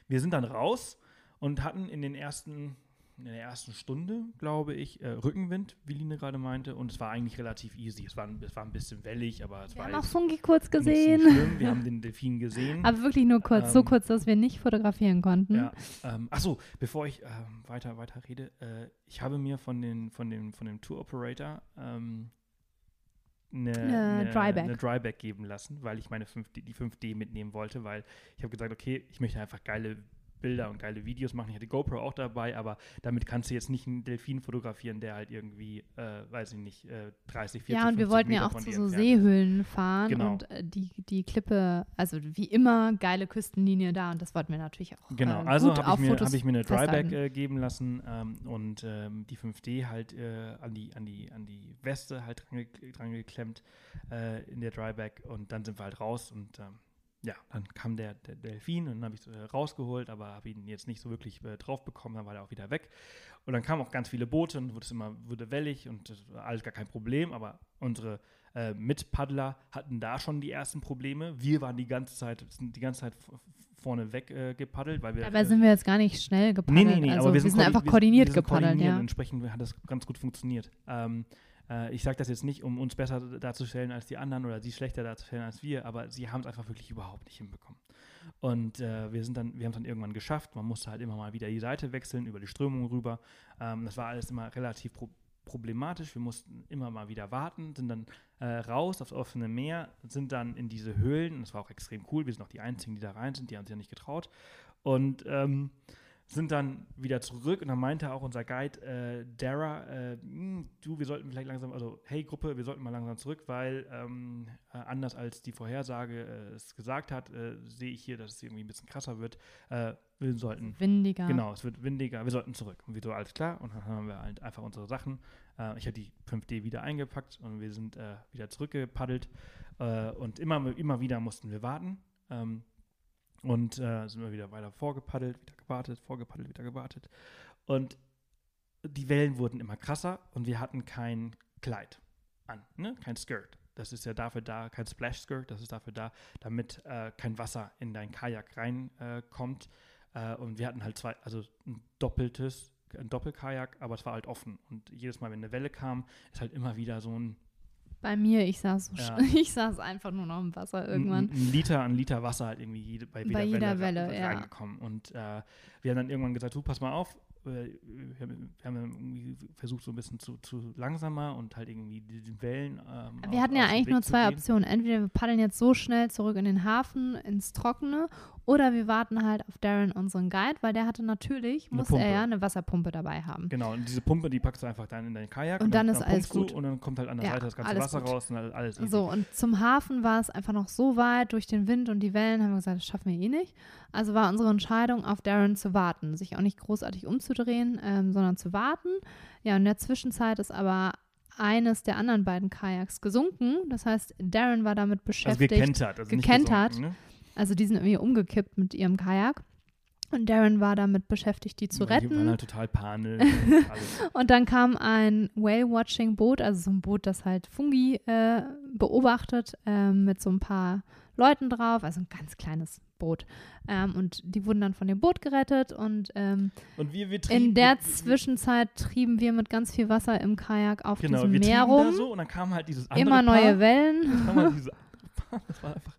Speaker 1: wir sind dann raus und hatten in den ersten, in der ersten Stunde, glaube ich, äh, Rückenwind, wie Line gerade meinte, und es war eigentlich relativ easy. Es war, ein- es war ein bisschen wellig, aber es
Speaker 2: wir
Speaker 1: war
Speaker 2: haben auch Fungi kurz gesehen.
Speaker 1: Wir haben den Delfin gesehen.
Speaker 2: Aber wirklich nur kurz, so
Speaker 1: Ähm,
Speaker 2: kurz, dass wir nicht fotografieren konnten.
Speaker 1: Ja, ähm, achso, bevor ich ähm, weiter, weiter rede, äh, ich habe mir von, den, von, dem, von dem Tour Operator ähm, eine, eine,
Speaker 2: Dryback.
Speaker 1: eine Dryback geben lassen, weil ich meine 5D, die 5D mitnehmen wollte, weil ich habe gesagt, okay, ich möchte einfach geile Bilder und geile Videos machen. Ich hatte GoPro auch dabei, aber damit kannst du jetzt nicht einen Delfin fotografieren, der halt irgendwie, äh, weiß ich nicht, äh, 30, 40,
Speaker 2: Ja, und wir wollten
Speaker 1: Meter
Speaker 2: ja auch zu so. Seehöhlen fahren
Speaker 1: Genau.
Speaker 2: und äh, die, die Klippe, also wie immer, geile Küstenlinie da und das wollten wir natürlich auch
Speaker 1: Genau,
Speaker 2: äh,
Speaker 1: also habe ich, mir- hab ich mir eine Dryback äh, geben lassen ähm, und ähm, die 5D halt äh, an, die, an, die, an die Weste halt dran, dran geklemmt äh, in der Dryback und dann sind wir halt raus und ähm, ja, dann kam der, der Delfin und dann habe ich äh, rausgeholt, aber habe ihn jetzt nicht so wirklich äh, drauf bekommen, dann war er auch wieder weg. Und dann kamen auch ganz viele Boote und wurde es immer wurde wellig und das war alles gar kein Problem, aber unsere äh, Mitpaddler hatten da schon die ersten Probleme. Wir waren die ganze Zeit, sind die ganze Zeit vorne weg äh, gepaddelt, weil wir
Speaker 2: Dabei
Speaker 1: äh,
Speaker 2: sind wir jetzt gar nicht schnell gepaddelt.
Speaker 1: Nee, nee, nee,
Speaker 2: also
Speaker 1: aber wir
Speaker 2: wir
Speaker 1: sind,
Speaker 2: sind
Speaker 1: koordi-
Speaker 2: einfach
Speaker 1: wir-
Speaker 2: koordiniert
Speaker 1: wir sind
Speaker 2: gepaddelt,
Speaker 1: koordiniert
Speaker 2: ja.
Speaker 1: Entsprechend hat das ganz gut funktioniert. Ähm, äh, ich sage das jetzt nicht, um uns besser darzustellen als die anderen oder sie schlechter darzustellen als wir, aber sie haben es einfach wirklich überhaupt nicht hinbekommen. Und äh, wir sind dann, wir haben es dann irgendwann geschafft. Man musste halt immer mal wieder die Seite wechseln, über die Strömung rüber. Ähm, das war alles immer relativ pro problematisch. Wir mussten immer mal wieder warten, sind dann äh, raus aufs offene Meer, sind dann in diese Höhlen. Das war auch extrem cool. Wir sind auch die Einzigen, die da rein sind. Die haben sich ja nicht getraut. Und ähm, sind dann wieder zurück und dann meinte auch unser Guide äh, Dara, äh, "Hm, du, wir sollten vielleicht langsam, also hey Gruppe, wir sollten mal langsam zurück, weil ähm, äh, anders als die Vorhersage äh, es gesagt hat, äh, sehe ich hier, dass es irgendwie ein bisschen krasser wird. Äh, wir sollten,
Speaker 2: Windiger.
Speaker 1: genau, es wird windiger, wir sollten zurück. Und wir so, alles klar, und dann haben wir halt einfach unsere Sachen. Ich habe die 5D wieder eingepackt und wir sind wieder zurückgepaddelt und immer, immer wieder mussten wir warten. Ähm, und äh, sind wir wieder weiter vorgepaddelt, wieder gewartet, vorgepaddelt, wieder gewartet. Und die Wellen wurden immer krasser und wir hatten kein Kleid an, ne? kein Skirt. Das ist ja dafür da, kein Splash-Skirt, das ist dafür da, damit äh, kein Wasser in dein Kajak reinkommt. Äh, äh, und wir hatten halt zwei, also ein doppeltes, ein Doppelkajak, aber es war halt offen. Und jedes Mal, wenn eine Welle kam, ist halt immer wieder so ein
Speaker 2: Bei mir, ich saß, so
Speaker 1: Ja.
Speaker 2: ich saß einfach nur noch im Wasser irgendwann.
Speaker 1: Ein, Liter, ein Liter Wasser halt irgendwie jede, bei jeder,
Speaker 2: Bei jeder
Speaker 1: Welle,
Speaker 2: Welle,
Speaker 1: ra-
Speaker 2: ja.
Speaker 1: reingekommen. Und äh, wir haben dann irgendwann gesagt, du, pass mal auf. äh, Wir haben, versucht, so ein bisschen zu, zu langsamer und halt irgendwie die, Wellen. Ähm,
Speaker 2: Wir hatten ja eigentlich
Speaker 1: Weg
Speaker 2: nur zwei. Optionen. Entweder wir paddeln jetzt so schnell zurück in den Hafen, ins Trockene, oder wir warten halt auf Darren, unseren Guide, weil der hatte natürlich, muss er ja eine Wasserpumpe dabei haben.
Speaker 1: Genau, und diese Pumpe, die packst du einfach dann in deinen Kajak.
Speaker 2: Und dann ist alles
Speaker 1: pumpst du
Speaker 2: gut.
Speaker 1: Und dann kommt halt an der
Speaker 2: Ja,
Speaker 1: Seite das ganze
Speaker 2: alles
Speaker 1: Wasser
Speaker 2: gut.
Speaker 1: raus und alles easy.
Speaker 2: So, und zum Hafen war es einfach noch so weit durch den Wind und die Wellen, haben wir gesagt, das schaffen wir eh nicht. Also war unsere Entscheidung, auf Darren zu warten, sich auch nicht großartig umzudrehen, ähm, sondern zu warten. Ja, und in der Zwischenzeit ist aber eines der anderen beiden Kajaks gesunken. Das heißt, Darren war damit
Speaker 1: Also
Speaker 2: beschäftigt.
Speaker 1: gekentert. Also
Speaker 2: gekentert.
Speaker 1: gesunken, ne?
Speaker 2: Also die sind irgendwie umgekippt mit ihrem Kajak. Und Darren war damit beschäftigt, die zu
Speaker 1: Die waren
Speaker 2: retten.
Speaker 1: halt total panisch. und
Speaker 2: dann kam ein Whale-Watching-Boot, also so ein Boot, das halt Fungi äh, beobachtet, ähm, mit so ein paar Leuten drauf, also ein ganz kleines Boot. Ähm, und die wurden dann von dem Boot gerettet und ähm,
Speaker 1: Und wir, wir trieben,
Speaker 2: in der Zwischenzeit trieben wir mit ganz viel Wasser im Kajak auf
Speaker 1: Genau,
Speaker 2: diesem
Speaker 1: wir
Speaker 2: Meer
Speaker 1: trieben da
Speaker 2: rum.
Speaker 1: so und dann kam halt dieses andere
Speaker 2: Immer neue
Speaker 1: Paar.
Speaker 2: Wellen.
Speaker 1: Dann kam halt diese das war einfach.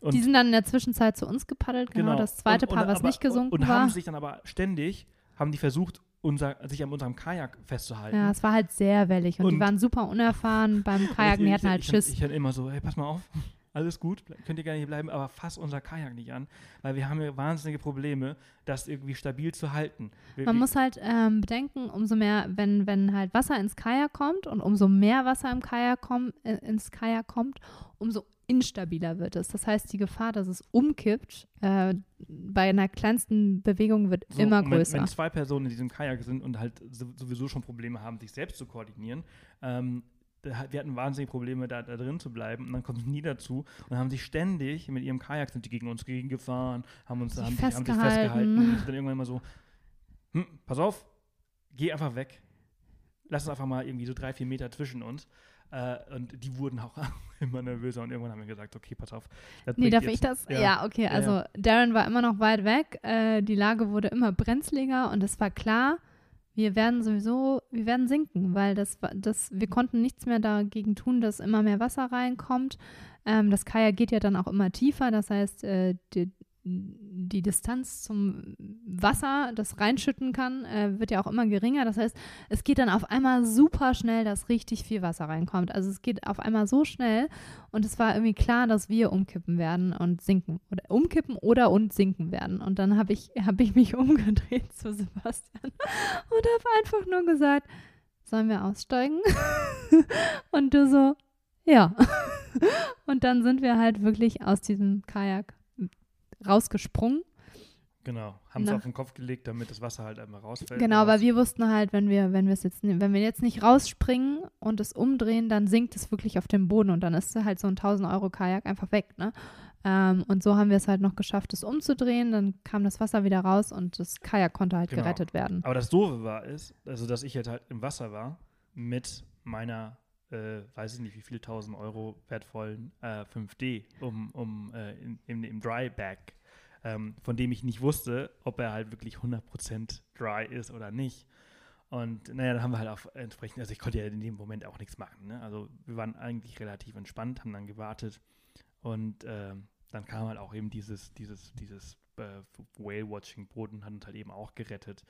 Speaker 1: Und
Speaker 2: Die sind dann in der Zwischenzeit zu uns gepaddelt, genau, das zweite
Speaker 1: Und-
Speaker 2: Paar,
Speaker 1: und,
Speaker 2: was
Speaker 1: aber,
Speaker 2: nicht gesunken
Speaker 1: und, und
Speaker 2: war.
Speaker 1: haben sich dann aber ständig, haben die versucht, unser, sich an unserem Kajak festzuhalten.
Speaker 2: Ja, es war halt sehr wellig und, die
Speaker 1: Und-
Speaker 2: waren super unerfahren beim
Speaker 1: Und
Speaker 2: Kajaken, die hatten halt
Speaker 1: ich,
Speaker 2: Schiss.
Speaker 1: Ich, dann immer so, hey, pass mal auf, alles gut, könnt ihr gerne hier bleiben, aber fass unser Kajak nicht an, weil wir haben ja wahnsinnige Probleme, das irgendwie stabil zu halten. Wir,
Speaker 2: Man muss halt ähm, bedenken, umso mehr, wenn, wenn halt Wasser ins Kajak kommt und umso mehr Wasser im Kajak komm, äh, ins Kajak kommt, umso instabiler wird es. Das heißt, die Gefahr, dass es umkippt, äh, bei einer kleinsten Bewegung wird
Speaker 1: so,
Speaker 2: immer
Speaker 1: und wenn,
Speaker 2: größer.
Speaker 1: Wenn zwei Personen in diesem Kajak sind und halt so- sowieso schon Probleme haben, sich selbst zu koordinieren, ähm, wir hatten wahnsinnige Probleme, da, da drin zu bleiben. Und dann kommt nie dazu und haben sich ständig mit ihrem Kajak sind die gegen uns gegengefahren, haben uns haben, sich- haben sich
Speaker 2: festgehalten.
Speaker 1: festgehalten und dann irgendwann mal so, hm, pass auf, geh einfach weg. Lass uns einfach mal irgendwie so drei, vier Meter zwischen uns. Äh, und die wurden auch immer nervöser und irgendwann haben wir gesagt, okay, pass auf.
Speaker 2: Nee, darf
Speaker 1: jetzt-
Speaker 2: ich das? Ja,
Speaker 1: ja.
Speaker 2: okay. Also
Speaker 1: ja.
Speaker 2: Darren war immer noch weit weg. Äh, die Lage wurde immer brenzliger und es war klar, wir werden sowieso, wir werden sinken, weil das, war- das, wir konnten nichts mehr dagegen tun, dass immer mehr Wasser reinkommt. Ähm, das Kajak geht ja dann auch immer tiefer. Das heißt, äh, die, die Distanz zum Wasser, das reinschütten kann, äh, wird ja auch immer geringer. Das heißt, es geht dann auf einmal super schnell, dass richtig viel Wasser reinkommt. Also es geht auf einmal so schnell und es war irgendwie klar, dass wir umkippen werden und sinken. Oder umkippen oder und sinken werden. Und dann habe ich, hab ich mich umgedreht zu Sebastian und habe einfach nur gesagt, sollen wir aussteigen? und du so, ja. und dann sind wir halt wirklich aus diesem Kajak rausgesprungen.
Speaker 1: Genau, haben es auf den Kopf gelegt, damit das Wasser halt einmal rausfällt.
Speaker 2: Genau, weil wir wussten halt, wenn wir, wenn wir es jetzt, wenn wir jetzt nicht rausspringen und es umdrehen, dann sinkt es wirklich auf den Boden und dann ist halt so ein 1000 Euro Kajak einfach weg, ne? Ähm, und so haben wir es halt noch geschafft, es umzudrehen. Dann kam das Wasser wieder raus und das Kajak konnte halt genau. gerettet werden.
Speaker 1: Aber das Doofe war ist, also dass ich halt, halt im Wasser war mit meiner, äh, weiß ich nicht wie viel tausend Euro wertvollen äh, 5D um, um äh, in, in, im Dry Bag, ähm, von dem ich nicht wusste, ob er halt wirklich 100% dry ist oder nicht. Und naja, dann haben wir halt auch entsprechend, also ich konnte ja in dem Moment auch nichts machen. Ne? Also wir waren eigentlich relativ entspannt, haben dann gewartet und äh, dann kam halt auch eben dieses, dieses, dieses äh, Whale-Watching-Boot und hat uns halt eben auch gerettet.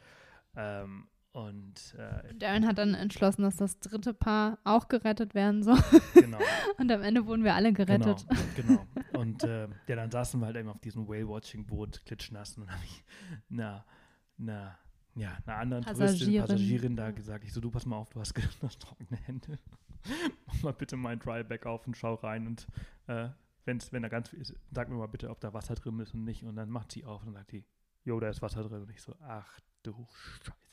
Speaker 1: Ähm, und äh,
Speaker 2: Darren hat dann entschlossen, dass das dritte Paar auch gerettet werden soll. Genau. und am Ende wurden wir alle gerettet.
Speaker 1: Genau. genau. Und äh, ja, dann saßen wir halt eben auf diesem Whale-Watching-Boot, klitschnass, und dann habe ich einer, einer, ja, einer anderen Passagierin. Touristin, Passagierin da gesagt, ich so, du pass mal auf, du hast trockene Hände. Mach mal bitte mein Dryback auf und schau rein und äh, wenn's, wenn da ganz viel ist, sag mir mal bitte, ob da Wasser drin ist und nicht. Und dann macht sie auf und sagt die, jo, da ist Wasser drin. Und ich so, ach du Scheiße.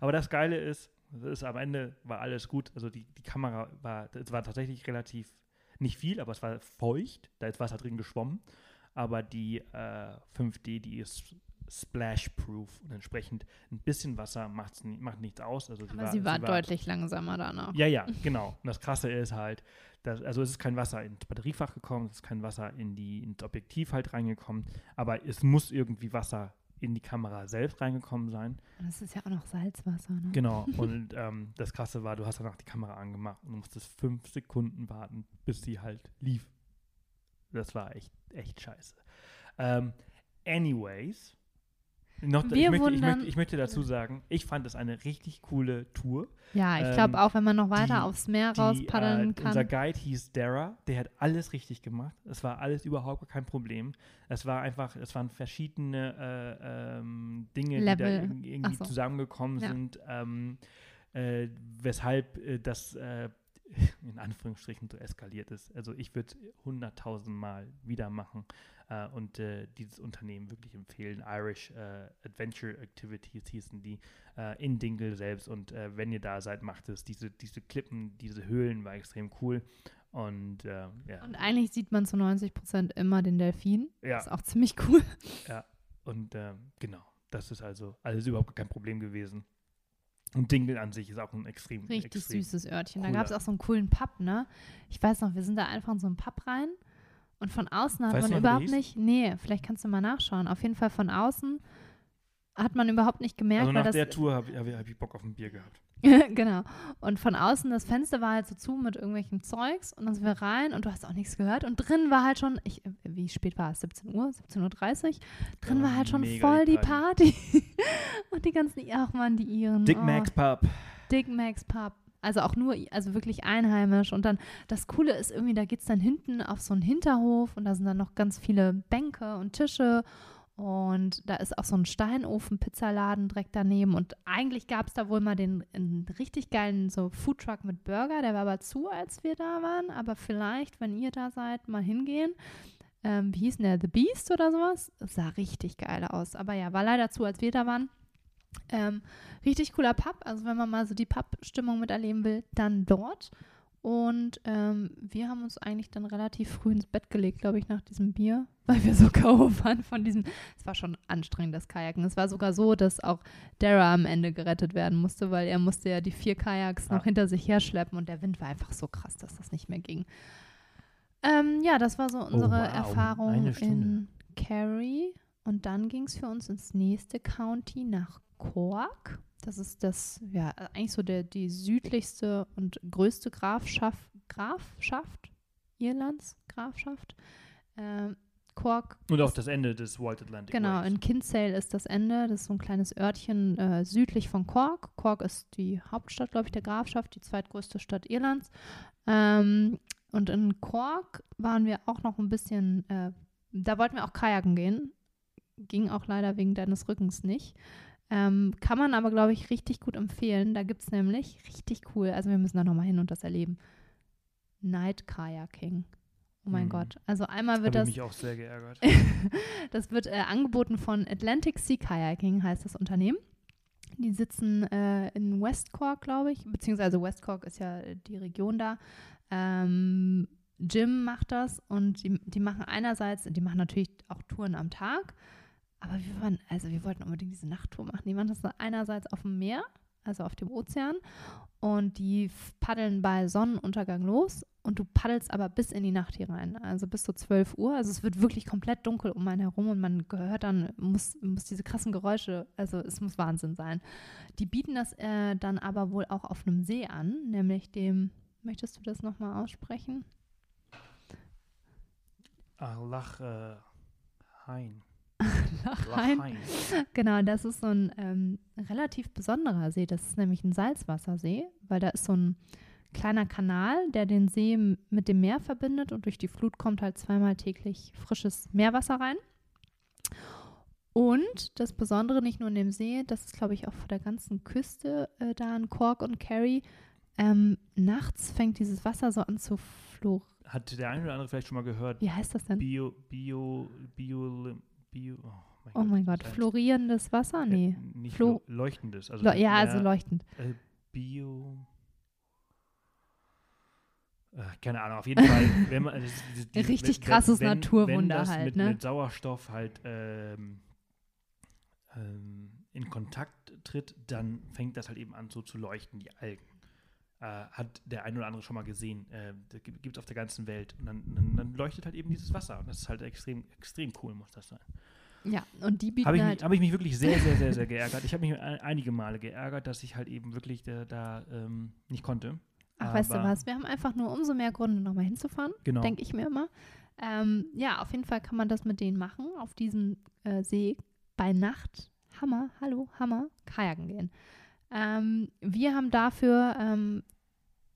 Speaker 1: Aber das Geile ist, ist am Ende war alles gut. Also die, die Kamera war, es war tatsächlich relativ, nicht viel, aber es war feucht. Da ist Wasser drin geschwommen. Aber die äh, 5D, die ist splash-proof und entsprechend ein bisschen Wasser macht's, macht nichts aus. Also
Speaker 2: Aber sie war, sie war, sie war deutlich langsamer danach.
Speaker 1: Ja, ja, genau. Und das Krasse ist halt, dass, also es ist kein Wasser ins Batteriefach gekommen, es ist kein Wasser in die, ins Objektiv halt reingekommen, aber es muss irgendwie Wasser in die Kamera selbst reingekommen sein.
Speaker 2: Das ist ja auch noch Salzwasser, ne?
Speaker 1: Genau. Und ähm, das Krasse war, du hast danach die Kamera angemacht und du musstest fünf Sekunden warten, bis sie halt lief. Das war echt, echt scheiße. Ähm, anyways, noch, ich, möchte, ich, möchte, ich, möchte, dazu sagen, ich fand es eine richtig coole Tour.
Speaker 2: Ja, ich glaube ähm, auch, wenn man noch weiter die, aufs Meer rauspaddeln äh, kann.
Speaker 1: Unser Guide hieß Dara, der hat alles richtig gemacht. Es war alles überhaupt kein Problem. Es war einfach, es waren verschiedene äh, ähm, Dinge, Level. die da irgendwie so. zusammengekommen ja. sind, ähm, äh, weshalb äh, das äh, in Anführungsstrichen so eskaliert ist. Also ich würde hunderttausend Mal wieder machen äh, und äh, dieses Unternehmen wirklich empfehlen. Irish äh, Adventure Activities hießen die äh, in Dingle selbst und äh, wenn ihr da seid, macht es. Diese, diese Klippen, diese Höhlen war extrem cool. Und, äh, ja.
Speaker 2: und eigentlich sieht man zu 90 Prozent immer den Delfin. Ja. Das ist auch ziemlich cool.
Speaker 1: Ja, und genau, das ist also alles überhaupt kein Problem gewesen. Und Dingle an sich ist auch ein extrem
Speaker 2: Richtig
Speaker 1: extrem
Speaker 2: süßes Örtchen. Da gab es auch so einen coolen Pub, ne? Ich weiß noch, wir sind da einfach in so einen Pub rein und von außen hat weißt man überhaupt nicht, nee, vielleicht kannst du mal nachschauen. Auf jeden Fall von außen hat man überhaupt nicht gemerkt. Also
Speaker 1: nach der Tour habe hab, hab ich Bock auf ein Bier gehabt.
Speaker 2: genau. Und von außen, das Fenster war halt so zu mit irgendwelchem Zeugs und dann sind wir rein und du hast auch nichts gehört. Und drin war halt schon, ich, wie spät war es? 17 Uhr, 17.30 Uhr? Drin oh, war halt schon voll die Party. und die ganzen, ach man, die Iren.
Speaker 1: Dick oh. Max Pub.
Speaker 2: Dick Max Pub. Also auch nur, also wirklich einheimisch. Und dann, das Coole ist irgendwie, da geht es dann hinten auf so einen Hinterhof und da sind dann noch ganz viele Bänke und Tische und da ist auch so ein Steinofen-Pizzaladen direkt daneben. Und eigentlich gab es da wohl mal den einen richtig geilen so Foodtruck mit Burger. Der war aber zu, als wir da waren. Aber vielleicht, wenn ihr da seid, mal hingehen. Ähm, wie hieß denn der? The Beast oder sowas? Sah richtig geil aus. Aber ja, war leider zu, als wir da waren. Ähm, richtig cooler Pub. Also wenn man mal so die Pub-Stimmung miterleben will, dann dort. Und ähm, wir haben uns eigentlich dann relativ früh ins Bett gelegt, glaube ich, nach diesem Bier, weil wir so K.O. waren von diesem. Es war schon anstrengend, das Kajaken. Es war sogar so, dass auch Dara am Ende gerettet werden musste, weil er musste ja die vier Kajaks ja. noch hinter sich herschleppen und der Wind war einfach so krass, dass das nicht mehr ging. Ähm, ja, das war so unsere oh, wow. Erfahrung in Kerry. Und dann ging es für uns ins nächste County nach Cork. Das ist das, ja, eigentlich so der, die südlichste und größte Grafschaft, Grafschaft Irlands, Grafschaft. Ähm, Cork.
Speaker 1: Und auch das Ende des Wild Atlantic
Speaker 2: Genau,
Speaker 1: Ways.
Speaker 2: in Kinsale ist das Ende. Das ist so ein kleines Örtchen äh, südlich von Cork. Cork ist die Hauptstadt, glaube ich, der Grafschaft, die zweitgrößte Stadt Irlands. Ähm, und in Cork waren wir auch noch ein bisschen, äh, da wollten wir auch kajaken gehen. Ging auch leider wegen deines Rückens nicht. Ähm, kann man aber, glaube ich, richtig gut empfehlen. Da gibt es nämlich richtig cool, also wir müssen da nochmal hin und das erleben. Night Kayaking. Oh mein
Speaker 1: Hm.
Speaker 2: Gott. Also einmal wird
Speaker 1: Habe
Speaker 2: das
Speaker 1: ich mich auch sehr geärgert.
Speaker 2: das wird äh, angeboten von Atlantic Sea Kayaking, heißt das Unternehmen. Die sitzen äh, in West Cork, glaube ich, beziehungsweise West Cork ist ja äh, die Region da. Ähm, Jim macht das und die, die machen einerseits, die machen natürlich auch Touren am Tag, aber wir waren, also wir wollten unbedingt diese Nachttour machen. Die machen das einerseits auf dem Meer, also auf dem Ozean und die paddeln bei Sonnenuntergang los und du paddelst aber bis in die Nacht hier rein, also bis zu 12 Uhr. Also es wird wirklich komplett dunkel um einen herum und man gehört dann, muss, muss diese krassen Geräusche, also es muss Wahnsinn sein. Die bieten das äh, dann aber wohl auch auf einem See an, nämlich dem, möchtest du das nochmal aussprechen?
Speaker 1: Lach äh, Hein.
Speaker 2: Lachhain.
Speaker 1: Lachhain.
Speaker 2: Genau, das ist so ein ähm, relativ besonderer See. Das ist nämlich ein Salzwassersee, weil da ist so ein kleiner Kanal, der den See mit dem Meer verbindet und durch die Flut kommt halt zweimal täglich frisches Meerwasser rein. Und das Besondere nicht nur in dem See, das ist glaube ich auch vor der ganzen Küste äh, da in Cork und Kerry. Ähm, nachts fängt dieses Wasser so an zu florieren.
Speaker 1: Hat der eine oder andere vielleicht schon mal gehört?
Speaker 2: Wie heißt das denn?
Speaker 1: Bio, Bio, Bio, Bio. Oh mein
Speaker 2: Oh mein Gott,
Speaker 1: heißt-
Speaker 2: florierendes Wasser?
Speaker 1: Äh,
Speaker 2: Nee.
Speaker 1: nicht
Speaker 2: Flo-
Speaker 1: lo- leuchtendes. Also
Speaker 2: Leu- ja, also leuchtend.
Speaker 1: äh, Bio. Äh, keine Ahnung, auf jeden Fall. Wenn man, also diese-
Speaker 2: Richtig
Speaker 1: wenn-
Speaker 2: krasses
Speaker 1: wenn,
Speaker 2: Naturwunder
Speaker 1: wenn das
Speaker 2: halt,
Speaker 1: mit,
Speaker 2: ne?
Speaker 1: mit Sauerstoff halt ähm, ähm, in Kontakt tritt, dann fängt das halt eben an so zu leuchten, die Algen. Äh, hat der ein oder andere schon mal gesehen. Äh, gibt es auf der ganzen Welt. Und dann, dann, dann leuchtet halt eben dieses Wasser. Und das ist halt extrem, extrem cool, muss das sein.
Speaker 2: Ja, und die bieten
Speaker 1: Habe ich,
Speaker 2: halt
Speaker 1: mich- hab ich mich wirklich sehr, sehr, sehr, sehr geärgert. Ich habe mich ein, einige Male geärgert, dass ich halt eben wirklich da, da ähm, nicht konnte.
Speaker 2: Ach, weißt du
Speaker 1: Aber-
Speaker 2: was? Wir haben einfach nur umso mehr Gründe, nochmal hinzufahren,
Speaker 1: Genau.
Speaker 2: denke ich mir immer. Ähm, ja, auf jeden Fall kann man das mit denen machen, auf diesem äh, See bei Nacht. Hammer, hallo, Hammer, kajaken gehen. Ähm, wir haben dafür ähm,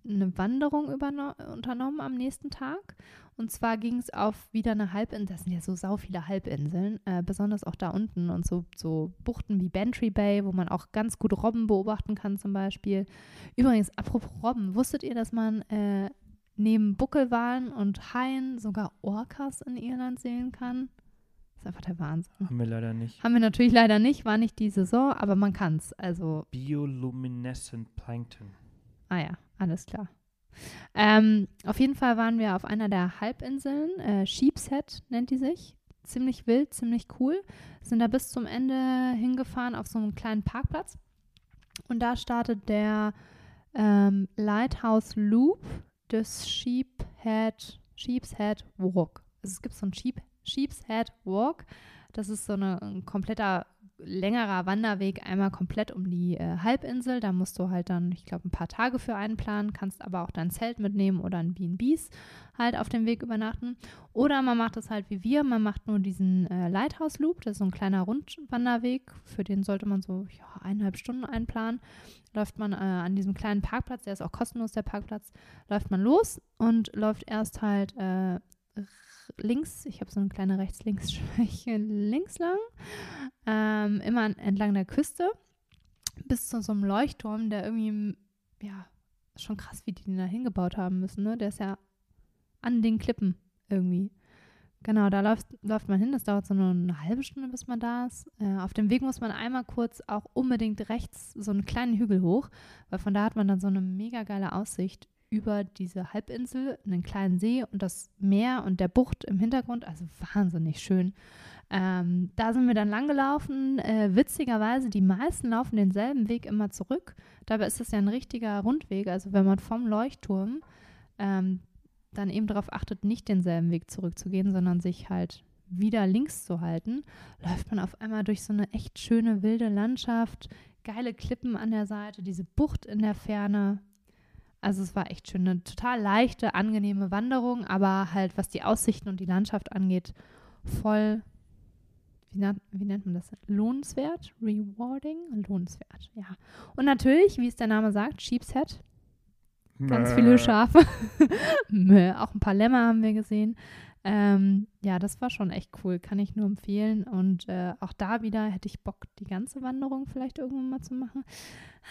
Speaker 2: eine Wanderung unternommen am nächsten Tag. Und zwar ging es auf wieder eine Halbinsel. Das sind ja so sau viele Halbinseln, äh, besonders auch da unten und so, so Buchten wie Bantry Bay, wo man auch ganz gut Robben beobachten kann zum Beispiel. Übrigens, apropos Robben, wusstet ihr, dass man äh, neben Buckelwalen und Haien sogar Orcas in Irland sehen kann? Das ist einfach der Wahnsinn.
Speaker 1: Haben wir leider nicht.
Speaker 2: Haben wir natürlich leider nicht, war nicht die Saison, aber man kann es. Also
Speaker 1: Bioluminescent Plankton.
Speaker 2: Ah ja, alles klar. Ähm, auf jeden Fall waren wir auf einer der Halbinseln, äh, Sheepshead nennt die sich. Ziemlich wild, ziemlich cool. Sind da bis zum Ende hingefahren auf so einem kleinen Parkplatz. Und da startet der ähm, Lighthouse Loop des Sheephead, Sheepshead Walk. Also es gibt so einen Sheep, Sheepshead Walk. Das ist so eine, ein kompletter längerer Wanderweg einmal komplett um die äh, Halbinsel. Da musst du halt dann, ich glaube, ein paar Tage für einplanen, kannst aber auch dein Zelt mitnehmen oder ein B&Bs halt auf dem Weg übernachten. Oder man macht es halt wie wir, man macht nur diesen äh, Lighthouse Loop, das ist so ein kleiner Rundwanderweg, für den sollte man so ja, eineinhalb Stunden einplanen. Läuft man äh, an diesem kleinen Parkplatz, der ist auch kostenlos, der Parkplatz, läuft man los und läuft erst halt links, ich habe so eine kleine Rechts-Links-Schwäche, links lang, ähm, immer an- entlang der Küste bis zu so einem Leuchtturm, der irgendwie, ja, schon krass, wie die den da hingebaut haben müssen, ne? Der ist ja an den Klippen irgendwie. Genau, da läuft, läuft man hin, das dauert so nur eine halbe Stunde, bis man da ist. Äh, auf dem Weg muss man einmal kurz auch unbedingt rechts so einen kleinen Hügel hoch, weil von da hat man dann so eine mega geile Aussicht über diese Halbinsel, einen kleinen See und das Meer und der Bucht im Hintergrund. Also wahnsinnig schön. Ähm, da sind wir dann langgelaufen. Äh, witzigerweise, die meisten laufen denselben Weg immer zurück. Dabei ist es ja ein richtiger Rundweg. Also wenn man vom Leuchtturm ähm, dann eben darauf achtet, nicht denselben Weg zurückzugehen, sondern sich halt wieder links zu halten, läuft man auf einmal durch so eine echt schöne wilde Landschaft, geile Klippen an der Seite, diese Bucht in der Ferne. Also es war echt schön, eine total leichte, angenehme Wanderung, aber halt was die Aussichten und die Landschaft angeht, voll, wie, na, wie nennt man das? Lohnenswert? Rewarding? Lohnenswert, ja. Und natürlich, wie es der Name sagt, Sheepshead. Ganz viele Schafe. Mö, auch ein paar Lämmer haben wir gesehen. Ähm, ja, das war schon echt cool, kann ich nur empfehlen. Und äh, auch da wieder hätte ich Bock, die ganze Wanderung vielleicht irgendwann mal zu machen.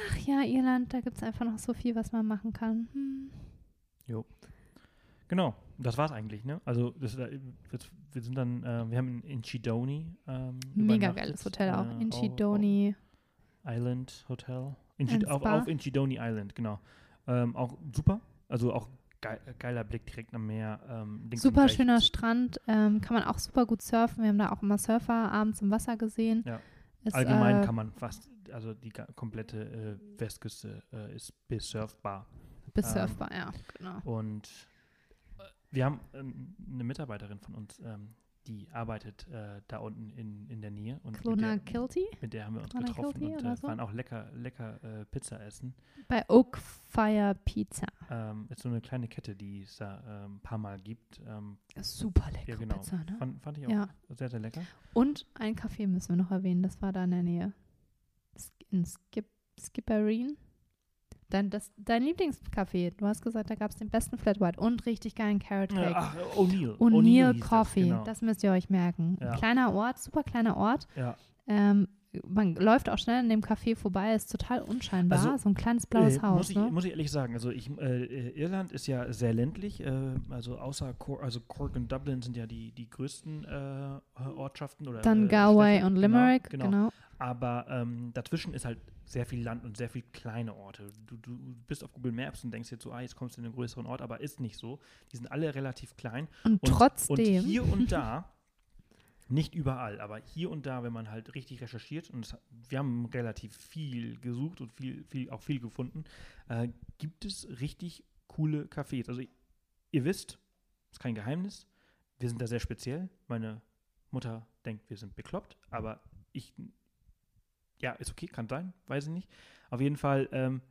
Speaker 2: Ach ja, Irland, da gibt es einfach noch so viel, was man machen kann. Hm.
Speaker 1: Jo. Genau, das war's eigentlich, ne? Also das, äh, wir sind dann, äh, wir haben in Chidoni ähm,
Speaker 2: Mega geiles Hotel auch. Äh, in Chidoni.
Speaker 1: Island Hotel. In Chid auf, auf Chidoni Island, genau. Ähm, auch super. Also auch geiler Blick direkt am Meer. Ähm,
Speaker 2: super schöner Strand, ähm, kann man auch super gut surfen. Wir haben da auch immer Surfer abends im Wasser gesehen.
Speaker 1: Ja. Ist, Allgemein äh, kann man fast, also die komplette äh, Westküste äh, ist besurfbar.
Speaker 2: Besurfbar, ähm, ja, genau.
Speaker 1: Und äh, wir haben ähm, eine Mitarbeiterin von uns, ähm, die arbeitet äh, da unten in, in der Nähe. Und
Speaker 2: Klona Kilty?
Speaker 1: Mit der haben wir uns Klona getroffen Kilty und äh, so? waren auch lecker, lecker äh, Pizza essen.
Speaker 2: Bei Oak Fire Pizza.
Speaker 1: Ähm, ist so eine kleine Kette, die es da ein ähm, paar Mal gibt. Ähm,
Speaker 2: Super lecker ja, genau. Pizza, ne?
Speaker 1: Fand, fand ich auch ja. sehr, sehr lecker.
Speaker 2: Und ein Café müssen wir noch erwähnen, das war da in der Nähe. In Skip, Skipperine. Dein, das, dein Lieblingscafé, du hast gesagt, da gab es den besten Flat White und richtig geilen Carrot Cake. Ja,
Speaker 1: ach, O'Neill.
Speaker 2: O'Neill Coffee, das, genau. das, müsst ihr euch merken. Ja. Kleiner Ort, super kleiner Ort.
Speaker 1: Ja.
Speaker 2: Ähm, man läuft auch schnell an dem Café vorbei, ist total unscheinbar. Also, so ein kleines blaues
Speaker 1: äh,
Speaker 2: Haus.
Speaker 1: Muss ich,
Speaker 2: ne?
Speaker 1: muss ich ehrlich sagen, also ich, äh, Irland ist ja sehr ländlich, äh, also außer Cor also Cork und Dublin sind ja die, die größten äh, Ortschaften. Oder,
Speaker 2: Dann äh, Galway und Limerick, genau. genau. genau.
Speaker 1: Aber ähm, dazwischen ist halt sehr viel Land und sehr viel kleine Orte. Du, du bist auf Google Maps und denkst jetzt so, ah, jetzt kommst du in einen größeren Ort, aber ist nicht so. Die sind alle relativ klein.
Speaker 2: Und, und trotzdem.
Speaker 1: Und hier und da, nicht überall, aber hier und da, wenn man halt richtig recherchiert, und das, wir haben relativ viel gesucht und viel, viel, auch viel gefunden, äh, gibt es richtig coole Cafés. Also ihr wisst, ist kein Geheimnis, wir sind da sehr speziell. Meine Mutter denkt, wir sind bekloppt, aber ich ja, ist okay, kann sein, weiß ich nicht. Auf jeden Fall, ähm,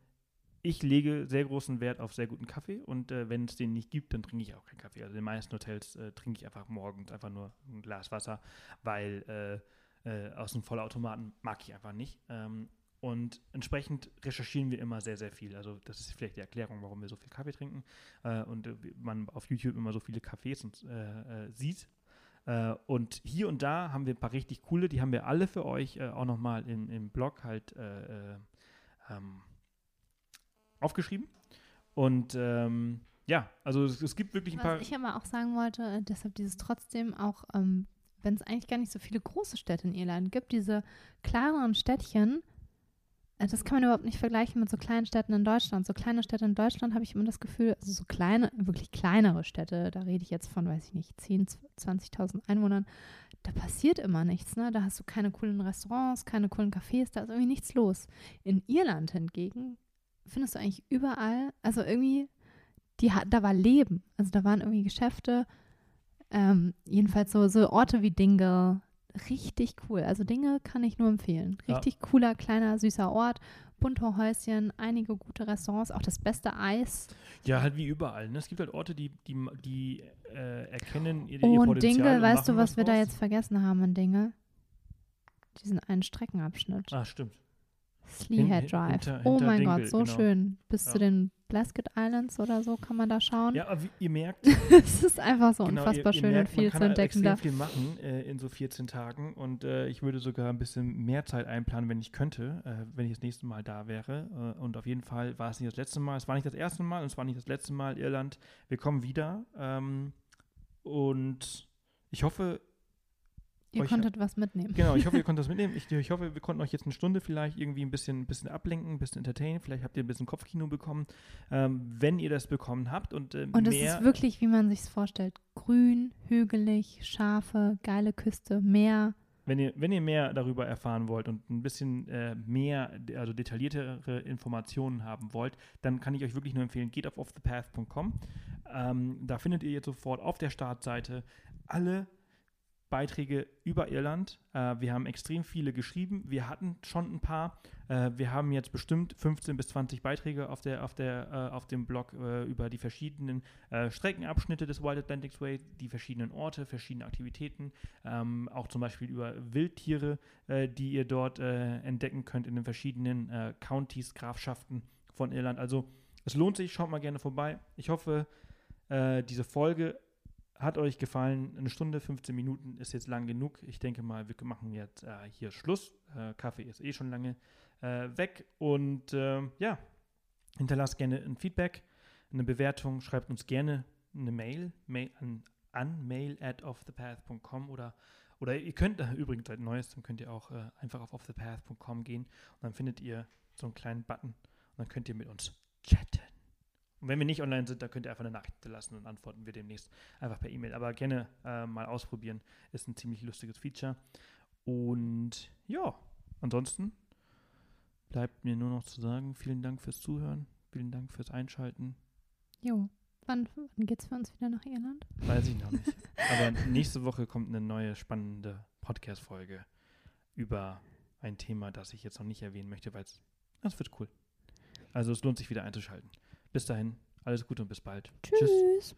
Speaker 1: ich lege sehr großen Wert auf sehr guten Kaffee und äh, wenn es den nicht gibt, dann trinke ich auch keinen Kaffee. Also in den meisten Hotels äh, trinke ich einfach morgens einfach nur ein Glas Wasser, weil äh, äh aus dem Vollautomaten mag ich einfach nicht. Ähm, und entsprechend recherchieren wir immer sehr, sehr viel. Also das ist vielleicht die Erklärung, warum wir so viel Kaffee trinken äh, und äh, man auf YouTube immer so viele Cafés und, sieht und hier und da haben wir ein paar richtig coole, die haben wir alle für euch auch nochmal im, Blog halt äh, äh, ähm, aufgeschrieben. Und ähm, ja, also es, es, gibt wirklich ein
Speaker 2: Was
Speaker 1: paar.
Speaker 2: Was ich aber auch sagen wollte, äh, deshalb dieses trotzdem auch, ähm, wenn es eigentlich gar nicht so viele große Städte in Irland gibt, diese kleineren Städtchen, äh, das kann man überhaupt nicht vergleichen mit so kleinen Städten in Deutschland. So kleine Städte in Deutschland habe ich immer das Gefühl, also so kleine, wirklich kleinere Städte, da rede ich jetzt von, weiß ich nicht, 10, 20.000 Einwohnern, da passiert immer nichts, ne? Da hast du keine coolen Restaurants, keine coolen Cafés, da ist irgendwie nichts los. In Irland hingegen findest du eigentlich überall, also irgendwie, die, da war Leben. Also da waren irgendwie Geschäfte, ähm, jedenfalls so, so Orte wie Dingle, richtig cool. Also Dinge kann ich nur empfehlen. Richtig ja. cooler, kleiner, süßer Ort. Bunte Häuschen, einige gute Restaurants, auch das beste Eis.
Speaker 1: Ja, halt wie überall. Ne? Es gibt halt Orte, die, die, die äh, erkennen
Speaker 2: ihr, oh, ihr und Dinge, weißt du, was, was wir da jetzt vergessen haben in Dinge? Diesen einen Streckenabschnitt.
Speaker 1: Ah, stimmt.
Speaker 2: Sleehead Drive. Hinter, oh mein Dingle, Gott, so genau. schön. Bis ja. zu den Blasket Islands oder so kann man da schauen.
Speaker 1: Ja, aber wie, ihr merkt.
Speaker 2: es ist einfach so genau, unfassbar ihr, ihr schön merkt, und viel zu entdecken
Speaker 1: da. Man kann viel machen äh, in so 14 Tagen und äh, ich würde sogar ein bisschen mehr Zeit einplanen, wenn ich könnte, äh, wenn ich das nächste Mal da wäre. Äh, und auf jeden Fall war es nicht das letzte Mal. Es war nicht das erste Mal und es war nicht das letzte Mal Irland. Wir kommen wieder ähm, und ich hoffe,
Speaker 2: Ihr konntet was mitnehmen.
Speaker 1: Genau, ich hoffe, ihr konntet was mitnehmen. Ich, ich, hoffe, wir konnten euch jetzt eine Stunde vielleicht irgendwie ein bisschen, ein bisschen ablenken, ein bisschen entertainen. Vielleicht habt ihr ein bisschen Kopfkino bekommen. Ähm, wenn ihr das bekommen habt und äh,
Speaker 2: Und es ist wirklich, wie man sich es vorstellt. Grün, hügelig, Schafe, geile Küste, Meer.
Speaker 1: Wenn ihr, wenn ihr mehr darüber erfahren wollt und ein bisschen äh, mehr, also detailliertere Informationen haben wollt, dann kann ich euch wirklich nur empfehlen, geht auf offthepath.com. Ähm, da findet ihr jetzt sofort auf der Startseite alle Beiträge über Irland. Äh, wir haben extrem viele geschrieben. Wir hatten schon ein paar. Äh, wir haben jetzt bestimmt 15 bis 20 Beiträge auf, der, auf, der, äh, auf dem Blog äh, über die verschiedenen äh, Streckenabschnitte des Wild Atlantic Way, die verschiedenen Orte, verschiedene Aktivitäten, ähm, auch zum Beispiel über Wildtiere, äh, die ihr dort entdecken könnt in den verschiedenen Countys, Grafschaften von Irland. Also es lohnt sich, schaut mal gerne vorbei. Ich hoffe, diese Folge hat euch gefallen? Eine Stunde, 15 Minuten ist jetzt lang genug. Ich denke mal, wir machen jetzt äh, hier Schluss. Äh, Kaffee ist eh schon lange äh, weg. Und ähm, ja, hinterlasst gerne ein Feedback, eine Bewertung. Schreibt uns gerne eine Mail, Mail an, an mail at offthepath.com oder oder ihr könnt äh, übrigens seit neuestem könnt ihr auch äh, einfach auf offthepath.com gehen und dann findet ihr so einen kleinen Button und dann könnt ihr mit uns chatten. Und wenn wir nicht online sind, dann könnt ihr einfach eine Nachricht lassen und antworten wir demnächst einfach per E-Mail. Aber gerne äh, mal ausprobieren. Ist ein ziemlich lustiges Feature. Und ja, ansonsten bleibt mir nur noch zu sagen, vielen Dank fürs Zuhören. Vielen Dank fürs Einschalten.
Speaker 2: Jo. Wann, wann geht's für uns wieder nach Irland?
Speaker 1: Weiß ich noch nicht. Aber nächste Woche kommt eine neue spannende Podcast-Folge über ein Thema, das ich jetzt noch nicht erwähnen möchte, weil es wird cool. Also es lohnt sich wieder einzuschalten. Bis dahin, alles Gute und bis bald.
Speaker 2: Tschüss. Tschüss.